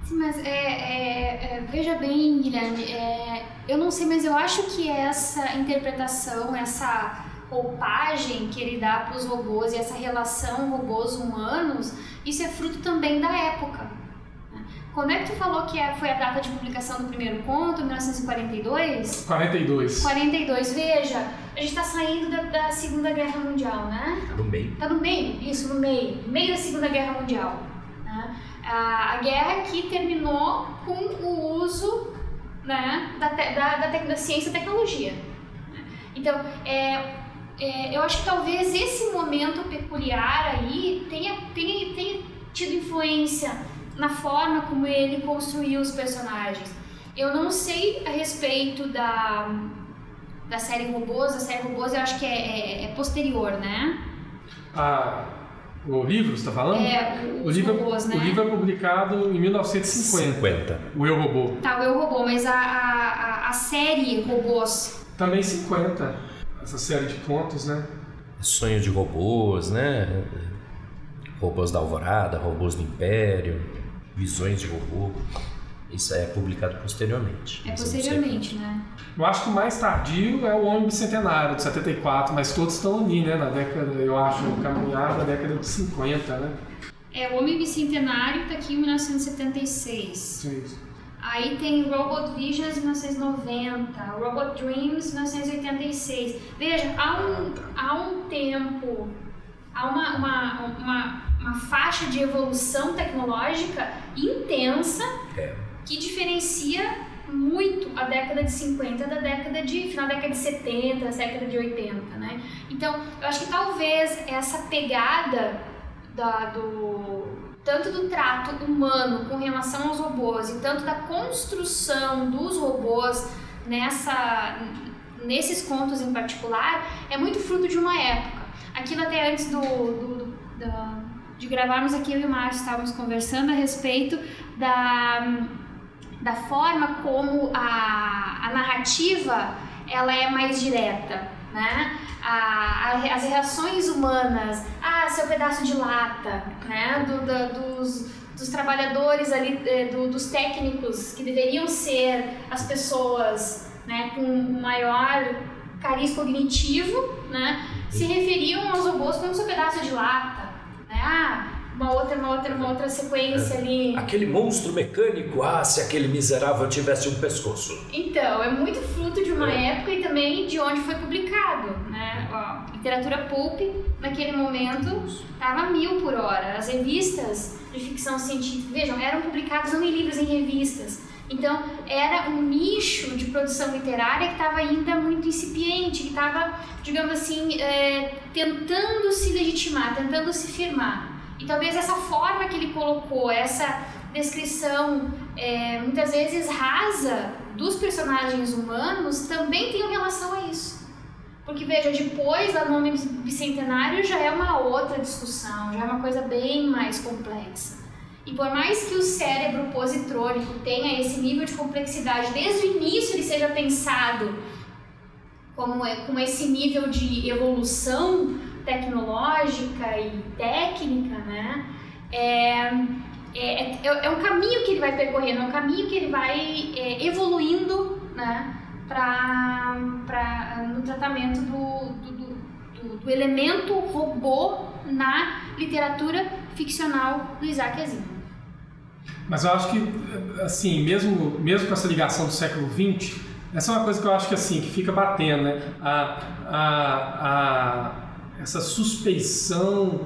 Sim, mas é, é- é, veja bem, Guilherme, é, eu não sei, mas eu acho que essa interpretação, essa roupagem que ele dá para os robôs e essa relação robôs-humanos, isso é fruto também da época. Quando é que tu falou que é- foi a data de publicação do primeiro conto, 1942? 42. 42, veja, a gente está saindo da, da Segunda Guerra Mundial, né? Tá no meio. Tá no meio, isso, no meio, no meio da Segunda Guerra Mundial. né? A, a guerra que terminou com o uso né, da, te- da, da, da ciência e tecnologia. Então, é, é, eu acho que talvez esse momento peculiar aí tenha, tenha, tenha tido influência na forma como ele construiu os personagens. Eu não sei a respeito da, da série Robôs, a série Robôs eu acho que é, é- é posterior, né? Ah, o livro, você está falando? É, o, os livro, robôs, né? o livro é publicado em 1950. 50. O Eu Robô. Tá, o Eu Robô, mas a, a, a- a série Robôs, Também 50. Essa série de contos, né? Sonho de robôs, né? Robôs da Alvorada, robôs do Império, visões de robô. Isso é publicado posteriormente. é eu posteriormente, né? Eu acho que o mais tardio é o Homem Bicentenário, de 74, mas todos estão ali, né? Na década, eu acho, caminhar na década de 50, né? É, o Homem Bicentenário tá aqui em 1976. Sim. Aí tem Robot Visions 1990, Robot Dreams 1986. Veja, há um, há um tempo, há uma, uma, uma, uma faixa de evolução tecnológica intensa É. que diferencia muito a década de 50 da década de final da década de 70, da década de 80, né? Então, eu acho que talvez essa pegada da, do tanto do trato humano com relação aos robôs e tanto da construção dos robôs nessa nesses contos em particular é muito fruto de uma época. Aquilo até antes do, do- do- da- de gravarmos aqui eu e o Márcio estávamos conversando a respeito da da forma como a, a narrativa ela é mais direta, né? A, a, as reações humanas, ah, seu pedaço de lata, né? Do, dos, dos trabalhadores ali, eh, do, dos técnicos que deveriam ser as pessoas né, com maior cariz cognitivo, né? Se referiam aos robôs como seu pedaço de lata? Ah, uma outra, uma outra, uma outra sequência ali. Aquele monstro mecânico, ah, se aquele miserável tivesse um pescoço. Então, é muito fruto de uma é. época e também de onde foi publicado, né? Ó, literatura pulp, naquele momento, estava mil por hora. As revistas de ficção científica, vejam, eram publicadas não em livros, em revistas. Então, era um nicho de produção literária que estava ainda muito incipiente, que estava, digamos assim, é, tentando se legitimar, tentando se firmar. E talvez essa forma que ele colocou, essa descrição é, muitas vezes rasa dos personagens humanos também tem relação a isso. Porque veja, depois da nome bicentenário já é uma outra discussão, já é uma coisa bem mais complexa. E por mais que o cérebro positrônico tenha esse nível de complexidade, desde o início ele seja pensado como é, com esse nível de evolução tecnológica e técnica, né? É, é, é, é, um caminho que ele vai percorrendo, é um caminho que ele vai é, evoluindo, né? Pra, pra, no tratamento do, do, do, do elemento robô na literatura ficcional do Isaac Asimov. Mas eu acho que, assim, mesmo, mesmo com essa ligação do século XX, essa é uma coisa que eu acho que, assim, que fica batendo, né? A, a, a essa suspeição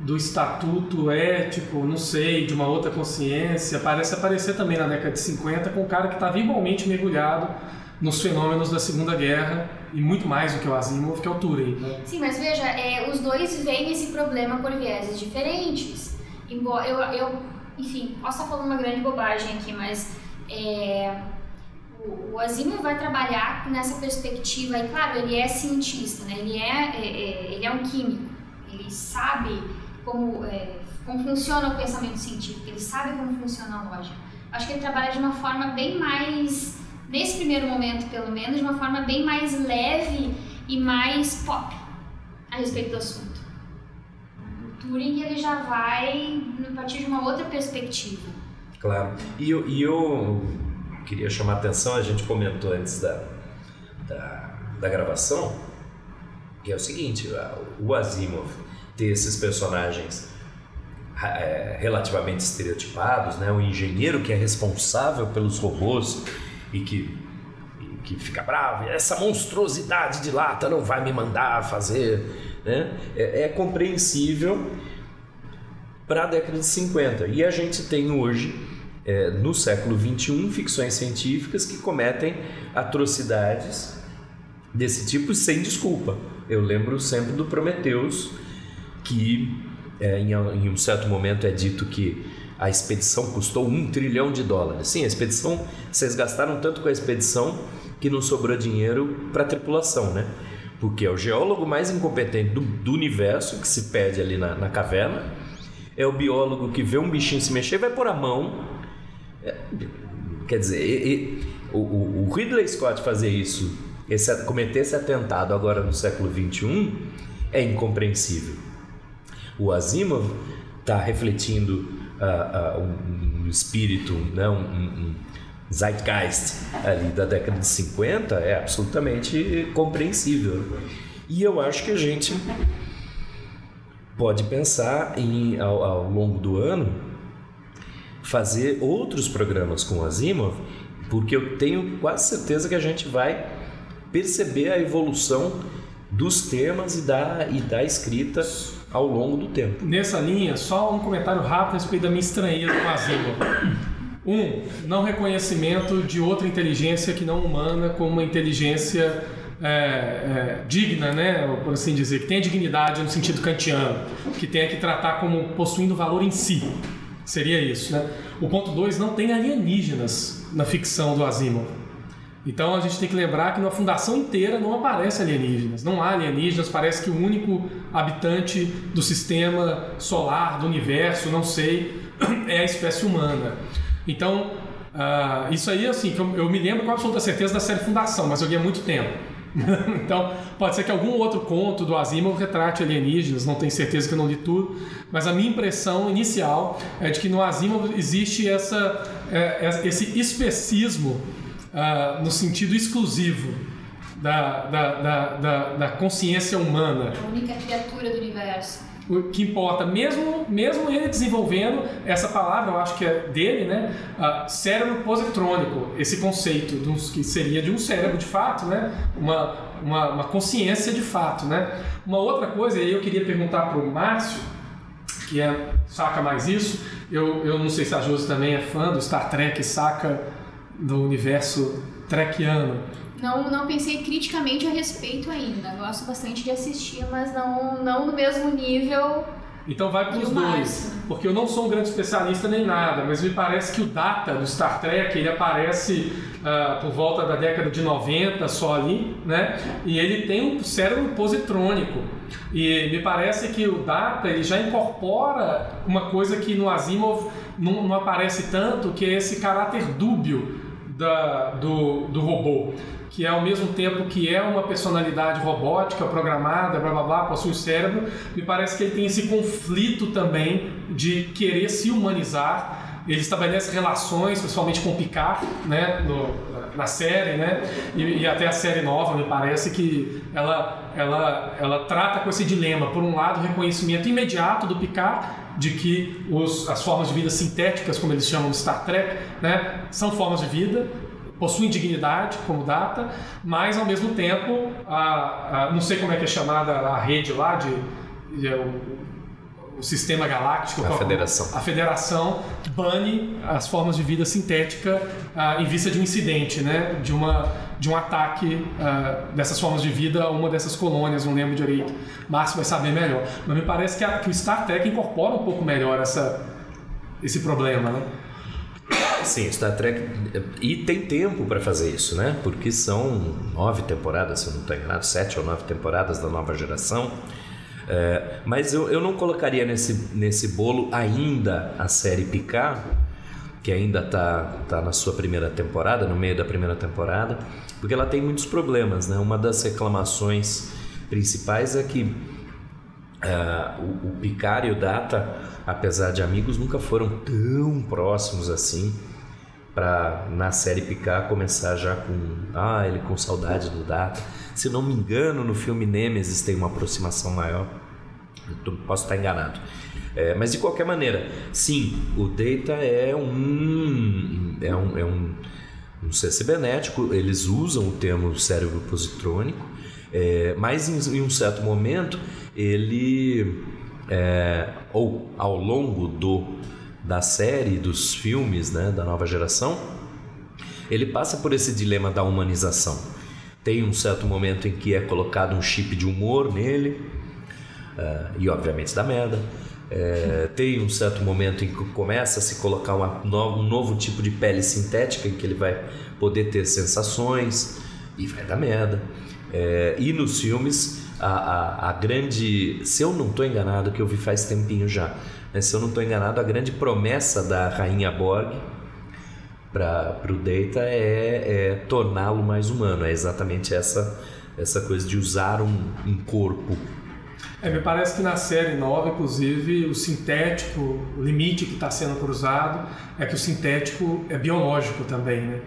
do estatuto ético, não sei, de uma outra consciência, parece aparecer também na década de 50 com um cara que estava igualmente mergulhado nos fenômenos da Segunda Guerra e muito mais do que o Asimov, que é o Turing. Né? Sim, mas veja, é, os dois veem esse problema por vieses diferentes. Embora eu, eu, enfim, posso estar falando uma grande bobagem aqui, mas é, o, Asimov vai trabalhar nessa perspectiva, e claro, ele é cientista, né? ele, é, é, é ele é um químico, ele sabe como, é, como funciona o pensamento científico, ele sabe como funciona a lógica. Acho que ele trabalha de uma forma bem mais, nesse primeiro momento pelo menos, de uma forma bem mais leve e mais pop a respeito do assunto. Turing ele já vai a partir de uma outra perspectiva. Claro. E eu, e eu queria chamar a atenção, a gente comentou antes da, da, da gravação, que é o seguinte, o Asimov ter esses personagens é, relativamente estereotipados, né? o engenheiro que é responsável pelos robôs e que, e que fica bravo, essa monstruosidade de lata não vai me mandar fazer, né? é, é compreensível para a década de 50. E a gente tem hoje é, no século XXI, ficções científicas que cometem atrocidades desse tipo sem desculpa. Eu lembro sempre do Prometheus, que é, em, em, um certo momento é dito que a expedição custou um trilhão de dólares. Sim, a expedição, vocês gastaram tanto com a expedição que não sobrou dinheiro para a tripulação, né? Porque é o geólogo mais incompetente do, do universo que se perde ali na, na caverna. É o biólogo que vê um bichinho se mexer, vai pôr a mão, é, quer dizer, e, e, o, o, Ridley Scott fazer isso, esse, cometer esse atentado agora no século XXI, é incompreensível. O Asimov está refletindo uh, uh, um, um, espírito, né, um, um, zeitgeist ali da década de 50, é absolutamente compreensível. E eu acho que a gente pode pensar em, ao, ao longo do ano fazer outros programas com o Asimov, porque eu tenho quase certeza que a gente vai perceber a evolução dos temas e da, e da escrita ao longo do tempo. Nessa linha, só um comentário rápido a respeito da minha estranheza com o Asimov. Um, não reconhecimento de outra inteligência que não humana como uma inteligência é, é, digna, né, por assim dizer, que tenha dignidade no sentido kantiano, que tenha que tratar como possuindo valor em si. Seria isso, né? O ponto 2 não tem alienígenas na ficção do Asimov. Então a gente tem que lembrar que na fundação inteira não aparece alienígenas. Não há alienígenas, parece que o único habitante do sistema solar, do universo, não sei, é a espécie humana. Então, uh, isso aí, assim, eu, eu, me lembro com absoluta certeza da série Fundação, mas eu li há muito tempo. então, pode ser que algum outro conto do Asimov retrate alienígenas, não tenho certeza que eu não li tudo, mas a minha impressão inicial é de que no Asimov existe essa, é, é esse especismo uh, no sentido exclusivo da, da, da, da, da consciência humana. A única criatura do universo o que importa, mesmo, mesmo ele desenvolvendo essa palavra, eu acho que é dele, né? Uh, cérebro positrônico, esse conceito dos, que seria de um cérebro de fato, né? Uma, uma, uma consciência de fato, né? Uma outra coisa, e aí eu queria perguntar para o Márcio, que é, saca mais isso, eu, eu não sei se a Josi também é fã do Star Trek, saca do universo trekiano. Não, não pensei criticamente a respeito ainda. Gosto bastante de assistir, mas não, não no mesmo nível. Então vai para os dois, porque eu não sou um grande especialista nem nada, mas me parece que o Data do Star Trek ele aparece uh, por volta da década de 90 só ali, né? E ele tem um cérebro positrônico. E me parece que o Data ele já incorpora uma coisa que no Asimov não, não aparece tanto, que é esse caráter dúbio da, do, do robô que é ao mesmo tempo que é uma personalidade robótica, programada, blá blá blá, possui cérebro, me parece que ele tem esse conflito também de querer se humanizar. Ele estabelece relações, principalmente com o Picard, né, no, na série, né, e, e, até a série nova, me parece que ela, ela, ela trata com esse dilema. Por um lado, o reconhecimento imediato do Picard de que os, as formas de vida sintéticas, como eles chamam no Star Trek, né, são formas de vida, possuem dignidade como data, mas ao mesmo tempo, a, a, não sei como é que é chamada a rede lá de, de o, o, sistema galáctico, a federação, a federação bane as formas de vida sintética em vista de um incidente, né, de uma de um ataque dessas formas de vida a uma dessas colônias, não lembro direito. Márcio vai saber melhor, mas me parece que, a, que o Star Trek incorpora um pouco melhor essa esse problema, né? Sim, Star Trek. E tem tempo para fazer isso, né? Porque são nove temporadas, se eu não estou enganado, sete ou nove temporadas da nova geração. É, mas eu, eu não colocaria nesse, nesse bolo ainda a série Picard, que ainda está tá na sua primeira temporada, no meio da primeira temporada, porque ela tem muitos problemas, né? Uma das reclamações principais é que uh, o, o Picard e o Data, apesar de amigos, nunca foram tão próximos assim para na série Picard começar já com ah ele com saudade do Data. Se não me engano no filme Nemesis tem uma aproximação maior. Eu posso estar enganado é, mas de qualquer maneira sim o Data é um é um, é um, um ser cibernético eles usam o termo cérebro positrônico é, mas em, em, um certo momento ele é, ou ao longo do da série, dos filmes, né, da nova geração, ele passa por esse dilema da humanização. Tem um certo momento em que é colocado um chip de humor nele, uh, e obviamente dá merda. É, tem um certo momento em que começa a se colocar uma, um novo tipo de pele sintética em que ele vai poder ter sensações e vai dar merda. É, e nos filmes, a, a, a, grande. Se eu não estou enganado, que eu vi faz tempinho já, né? Se eu não estou enganado, a grande promessa da Rainha Borg para o Data é, é torná-lo mais humano. É exatamente essa, essa coisa de usar um, um corpo. É, me parece que na série nova, inclusive, o sintético, o limite que está sendo cruzado é que o sintético é biológico também, né?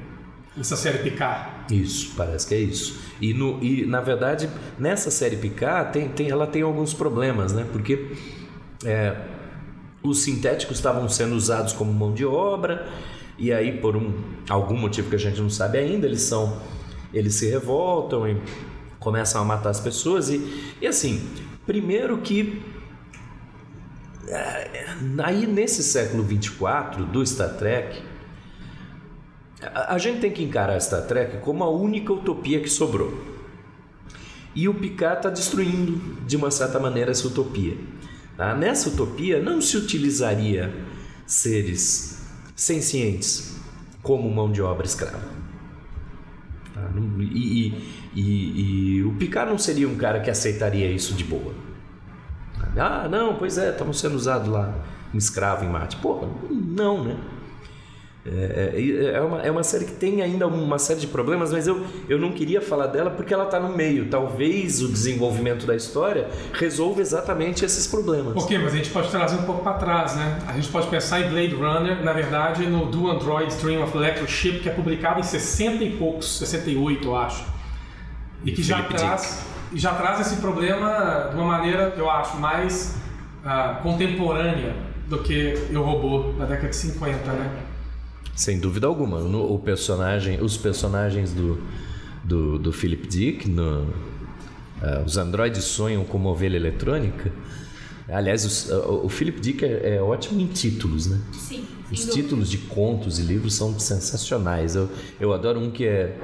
Nessa série Picard. Isso, parece que é isso. E, no, e na verdade, nessa série Picard, tem, tem, ela tem alguns problemas, né? Porque é, os sintéticos estavam sendo usados como mão de obra e aí por um algum motivo que a gente não sabe ainda eles são eles se revoltam e começam a matar as pessoas e, e assim primeiro que é, aí nesse século 24 do Star Trek a, a gente tem que encarar Star Trek como a única utopia que sobrou e o Picard está destruindo de uma certa maneira essa utopia Tá? Nessa utopia não se utilizaria seres sencientes como mão de obra escrava. Tá? E, e, e, e, o Picard não seria um cara que aceitaria isso de boa. Ah, não, pois é, estamos sendo usados lá, um escravo em Marte. Pô, não, né? É, é, é, uma, é uma série que tem ainda uma série de problemas, mas eu, eu não queria falar dela porque ela está no meio. Talvez o desenvolvimento da história resolva exatamente esses problemas. Ok, mas a gente pode trazer um pouco para trás, né? A gente pode pensar em Blade Runner, na verdade, no Do Android Dream of Electric Ship, que é publicado em 60 e poucos, 68, eu acho. E que já traz, já traz esse problema de uma maneira, eu acho, mais uh, contemporânea do que Eu Robô, na década de 50, né? Sem dúvida alguma. No, o personagem, os personagens do, do, do Philip Dick, no, uh, os androides sonham com uma ovelha eletrônica. Aliás, os, uh, o Philip Dick é, é, ótimo em títulos, né? Sim. Os títulos de contos e livros são sensacionais. Eu, eu adoro um que é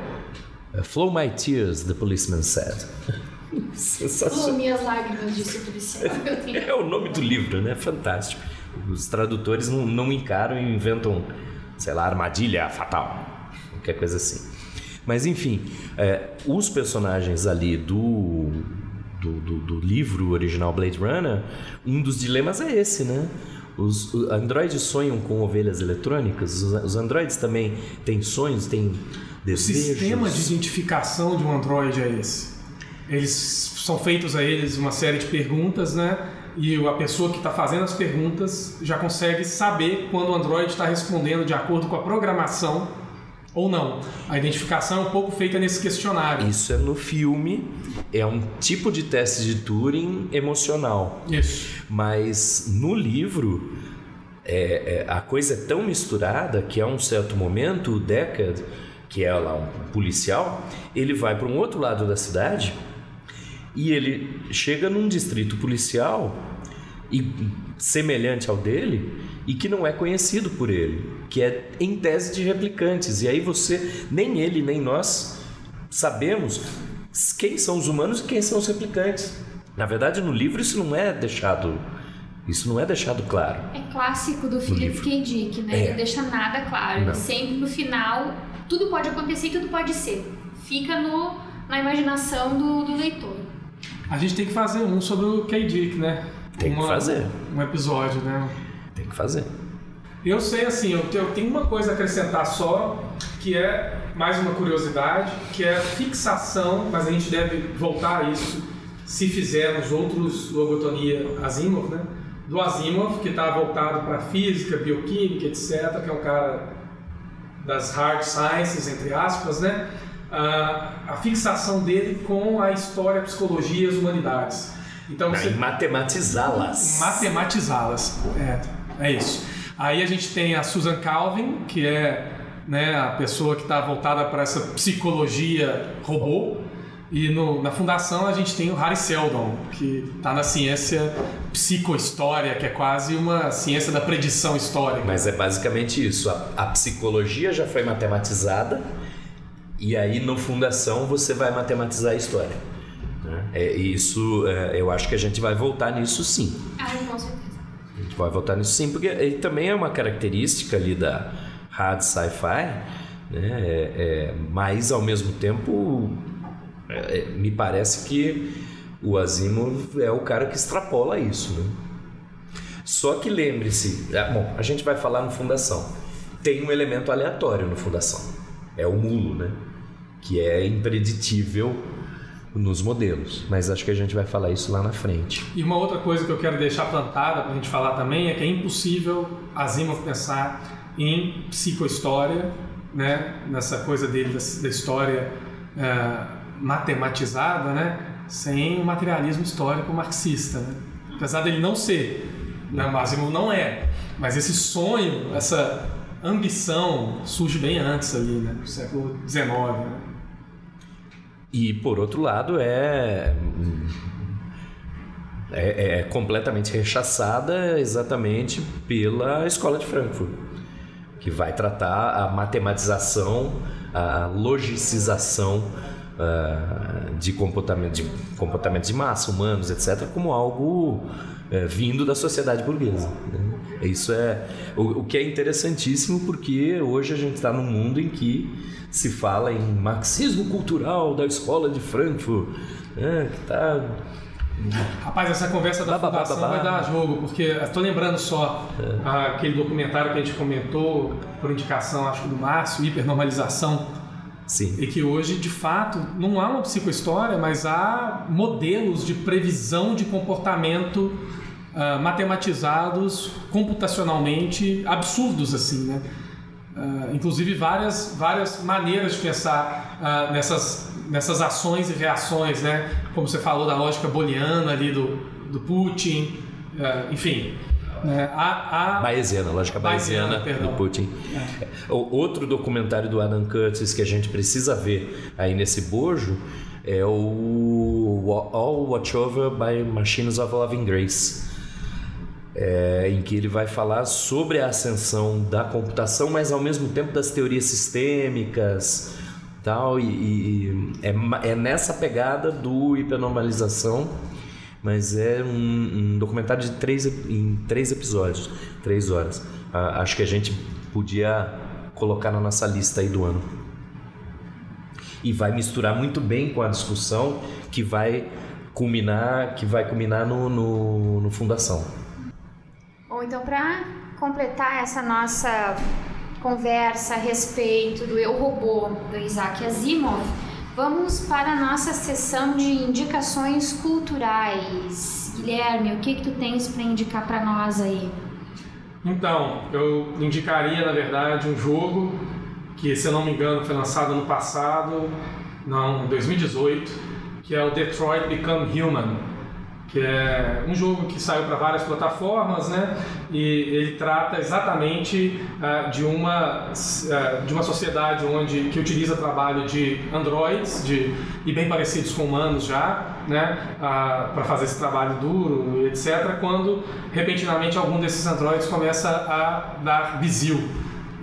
uh, Flow My Tears, The Policeman Said. Sensacional. Oh, minhas lágrimas, disse o policial. é o nome do livro, né? Fantástico. Os tradutores não, não encaram e inventam sei lá, armadilha fatal, qualquer coisa assim. Mas enfim, é, os personagens ali do, do, do, do, livro original Blade Runner, um dos dilemas é esse, né? Os, os androides sonham com ovelhas eletrônicas, os, os androides também têm sonhos, têm desejos. O sistema de identificação de um androide é esse. Eles são feitos a eles uma série de perguntas, né? E a pessoa que está fazendo as perguntas já consegue saber quando o Android está respondendo de acordo com a programação ou não. A identificação é um pouco feita nesse questionário. Isso é no filme, é um tipo de teste de Turing emocional. Isso. Mas no livro, é, é, a coisa é tão misturada que a um certo momento o Deckard, que é lá um policial, ele vai para um outro lado da cidade e ele chega num distrito policial e semelhante ao dele e que não é conhecido por ele, que é em tese de replicantes. E aí você, nem ele nem nós sabemos quem são os humanos e quem são os replicantes. Na verdade, no livro isso não é deixado isso não é deixado claro. É clássico do Philip K. Dick, né? É. Ele deixa nada claro. Ele sempre no final, tudo pode acontecer e tudo pode ser. Fica no, na imaginação do, do leitor. A gente tem que fazer um sobre o K. Dick, né? Tem uma, que fazer. Um episódio, né? Tem que fazer. Eu sei, assim, eu, eu tenho uma coisa a acrescentar só, que é mais uma curiosidade, que é a fixação, mas a gente deve voltar a isso se fizermos outros logotonia Asimov, né? Do Asimov, que está voltado para física, bioquímica, etc., que é um cara das hard sciences, entre aspas, né? a, a fixação dele com a história, a psicologia e as humanidades. Então, você... matematizá-las. Matematizá-las, é, é isso. Aí a gente tem a Susan Calvin, que é né, a pessoa que está voltada para essa psicologia robô. E no, na fundação a gente tem o Harry Seldon, que está na ciência psicohistória, que é quase uma ciência da predição histórica. Mas é basicamente isso. A, a psicologia já foi matematizada e aí, no Fundação, você vai matematizar a história. É, isso, é, eu acho que a gente vai voltar nisso sim. Ah, com certeza. A gente vai voltar nisso sim, porque também é uma característica ali da hard sci-fi, né? É, é, mas ao mesmo tempo, é, é, me parece que o Asimov é o cara que extrapola isso. Né? Só que lembre-se, é, bom, a gente vai falar no Fundação. Tem um elemento aleatório no Fundação. É o mulo, né? que é impreditível nos modelos, mas acho que a gente vai falar isso lá na frente. E uma outra coisa que eu quero deixar plantada para a gente falar também é que é impossível Asimov pensar em psicohistória, né, nessa coisa dele da, da história é, matematizada, né, sem o materialismo histórico marxista. Né? Apesar dele não ser, né, Asimov não é, mas esse sonho, essa ambição surge bem antes ali, né, no século XIX. Né? E por outro lado é, é, é completamente rechaçada exatamente pela escola de Frankfurt, que vai tratar a matematização, a logicização uh, de comportamento de comportamento de massa, humanos, etc, como algo uh, vindo da sociedade burguesa. Né? Isso é o, o que é interessantíssimo porque hoje a gente está num mundo em que se fala em marxismo cultural da escola de Frankfurt, né, que está Rapaz, essa conversa da Bah, fundação bah, bah. vai dar jogo, porque estou lembrando só ah, aquele documentário que a gente comentou, por indicação, acho que do Márcio, Hipernormalização, Sim. e que hoje, de fato, não há uma psicohistória, mas há modelos de previsão de comportamento ah, matematizados computacionalmente absurdos, assim, né? Ah, inclusive várias, várias maneiras de pensar ah, nessas, nessas ações e reações, né? Como você falou da lógica booleana ali do, do Putin, enfim. Né? Há, há- Bayesiana, lógica perdão. do Putin. O- Outro documentário do Adam Curtis que a gente precisa ver aí nesse bojo é o All Watch Over by Machines of Loving Grace. É, em que ele vai falar sobre a ascensão da computação, mas ao mesmo tempo das teorias sistêmicas, tal, e, e é, é nessa pegada do hipernormalização, mas é um, um documentário de três, em três episódios, três horas. Ah, acho que a gente podia colocar na nossa lista aí do ano. E vai misturar muito bem com a discussão que vai culminar, que vai culminar no, no, no Fundação. Bom, então para completar essa nossa conversa a respeito do Eu Robô do Isaac Asimov, vamos para a nossa sessão de indicações culturais. Guilherme, o que que tu tens para indicar para nós aí? Então, eu indicaria, na verdade, um jogo que, se eu não me engano, foi lançado ano passado, não, em 2018, que é o Detroit Become Human, que é um jogo que saiu para várias plataformas, né? E ele trata exatamente ah, de uma ah, de uma sociedade onde que utiliza trabalho de androids, de e bem parecidos com humanos já, né? para fazer esse trabalho duro, etc. Quando repentinamente algum desses androids começa a dar bizil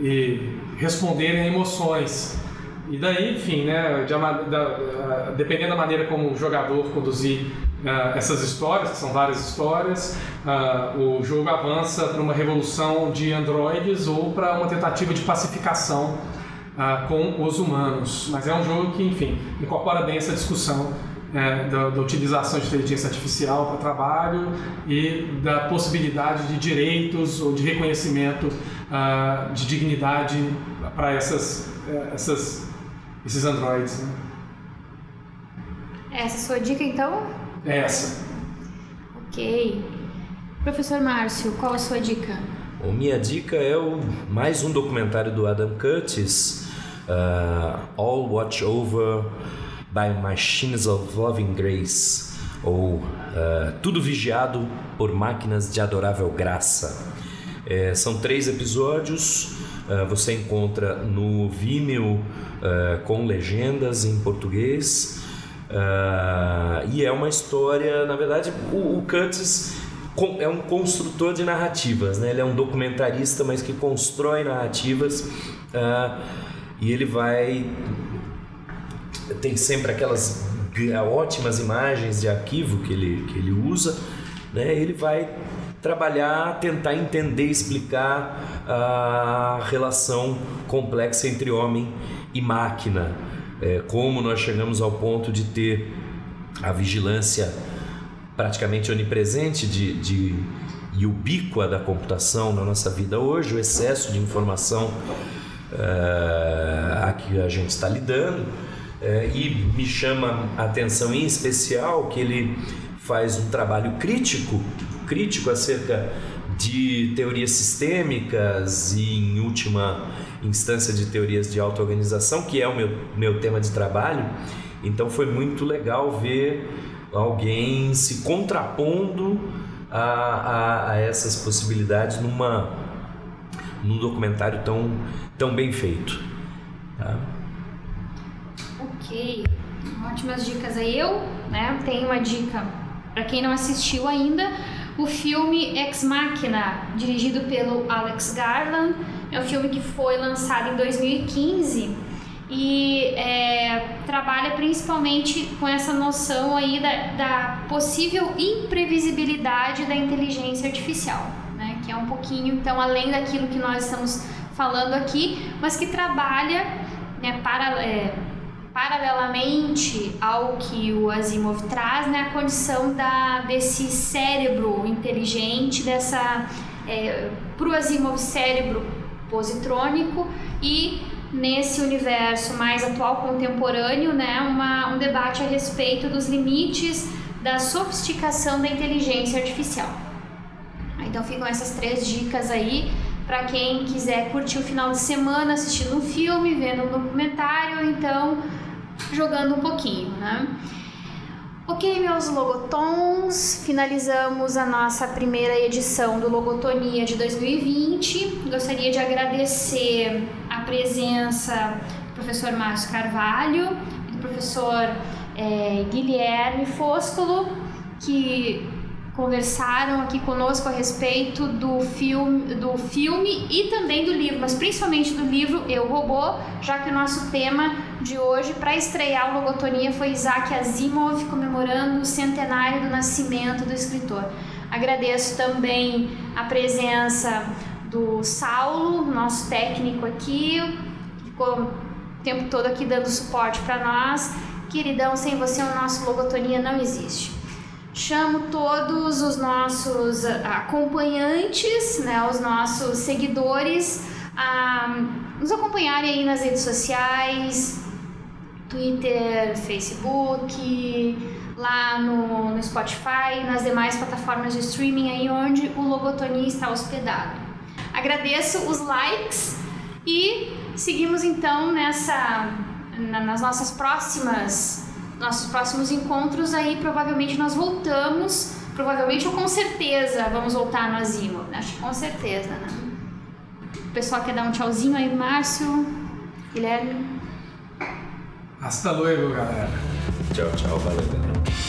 e responderem a emoções. E daí, enfim, né, de ah, dependendo da maneira como o jogador conduzir ah, essas histórias, que são várias histórias, ah, o jogo avança para uma revolução de androides ou para uma tentativa de pacificação ah, com os humanos. Mas é um jogo que, enfim, incorpora bem essa discussão eh, da, da utilização de inteligência artificial para trabalho e da possibilidade de direitos ou de reconhecimento de dignidade para essas, eh, essas, esses androides. Né? Essa é a sua dica então? É essa. Ok. Professor Márcio, qual a sua dica? Minha dica é o, mais um documentário do Adam Curtis, uh, All Watch Over by Machines of Loving Grace, ou uh, Tudo Vigiado por Máquinas de Adorável Graça. É, são três episódios, uh, você encontra no Vimeo uh, com legendas em português. Uh, e é uma história, na verdade, o, o Curtis é um construtor de narrativas, né? Ele é um documentarista, mas que constrói narrativas ah, e ele vai tem sempre aquelas ótimas imagens de arquivo que ele, que ele usa, né? Ele vai trabalhar, tentar entender, explicar a relação complexa entre homem e máquina, É, como nós chegamos ao ponto de ter a vigilância praticamente onipresente de, de e ubíqua da computação na nossa vida hoje, o excesso de informação eh, a que a gente está lidando. Eh, e me chama a atenção em especial que ele faz um trabalho crítico, crítico acerca de teorias sistêmicas e, em última instância, de teorias de auto-organização, que é o meu, meu tema de trabalho. Então foi muito legal ver alguém se contrapondo a, a, a essas possibilidades numa, num documentário tão, tão bem feito. Tá? Ok, ótimas dicas aí. Eu, né, tenho uma dica para quem não assistiu ainda, o filme Ex Machina, dirigido pelo Alex Garland. É um filme que foi lançado em 2015 e é, trabalha principalmente com essa noção aí da, da possível imprevisibilidade da inteligência artificial, né? Que é um pouquinho, então, além daquilo que nós estamos falando aqui, mas que trabalha né, para, é, paralelamente ao que o Asimov traz, né, a condição da, desse cérebro inteligente, dessa é, para o Asimov cérebro positrônico e nesse universo mais atual contemporâneo, né, uma, um debate a respeito dos limites da sofisticação da inteligência artificial. Então ficam essas três dicas aí para quem quiser curtir o final de semana assistindo um filme, vendo um documentário, então jogando um pouquinho, né? Ok, meus logotons, finalizamos a nossa primeira edição do Logotonia de 2020. Gostaria de agradecer a presença do professor Márcio Carvalho e do professor é, Guilherme Foscolo, que conversaram aqui conosco a respeito do filme, do filme e também do livro, mas principalmente do livro Eu Robô, já que o nosso tema de hoje para estrear o Logotonia foi Isaac Asimov comemorando o centenário do nascimento do escritor. Agradeço também a presença do Saulo, nosso técnico aqui, ficou o tempo todo aqui dando suporte para nós. Queridão, sem você o nosso Logotonia não existe. Chamo todos os nossos acompanhantes, né, os nossos seguidores, a nos acompanharem aí nas redes sociais, Twitter, Facebook, lá no, no Spotify, nas demais plataformas de streaming aí onde o Logotonia está hospedado. Agradeço os likes e seguimos então nessa na, nas nossas próximas nossos próximos encontros aí provavelmente nós voltamos, provavelmente ou com certeza vamos voltar no Asimo, acho que com certeza, né? O pessoal quer dar um tchauzinho aí, Márcio, Guilherme. Hasta luego, galera. Tchau, tchau, valeu.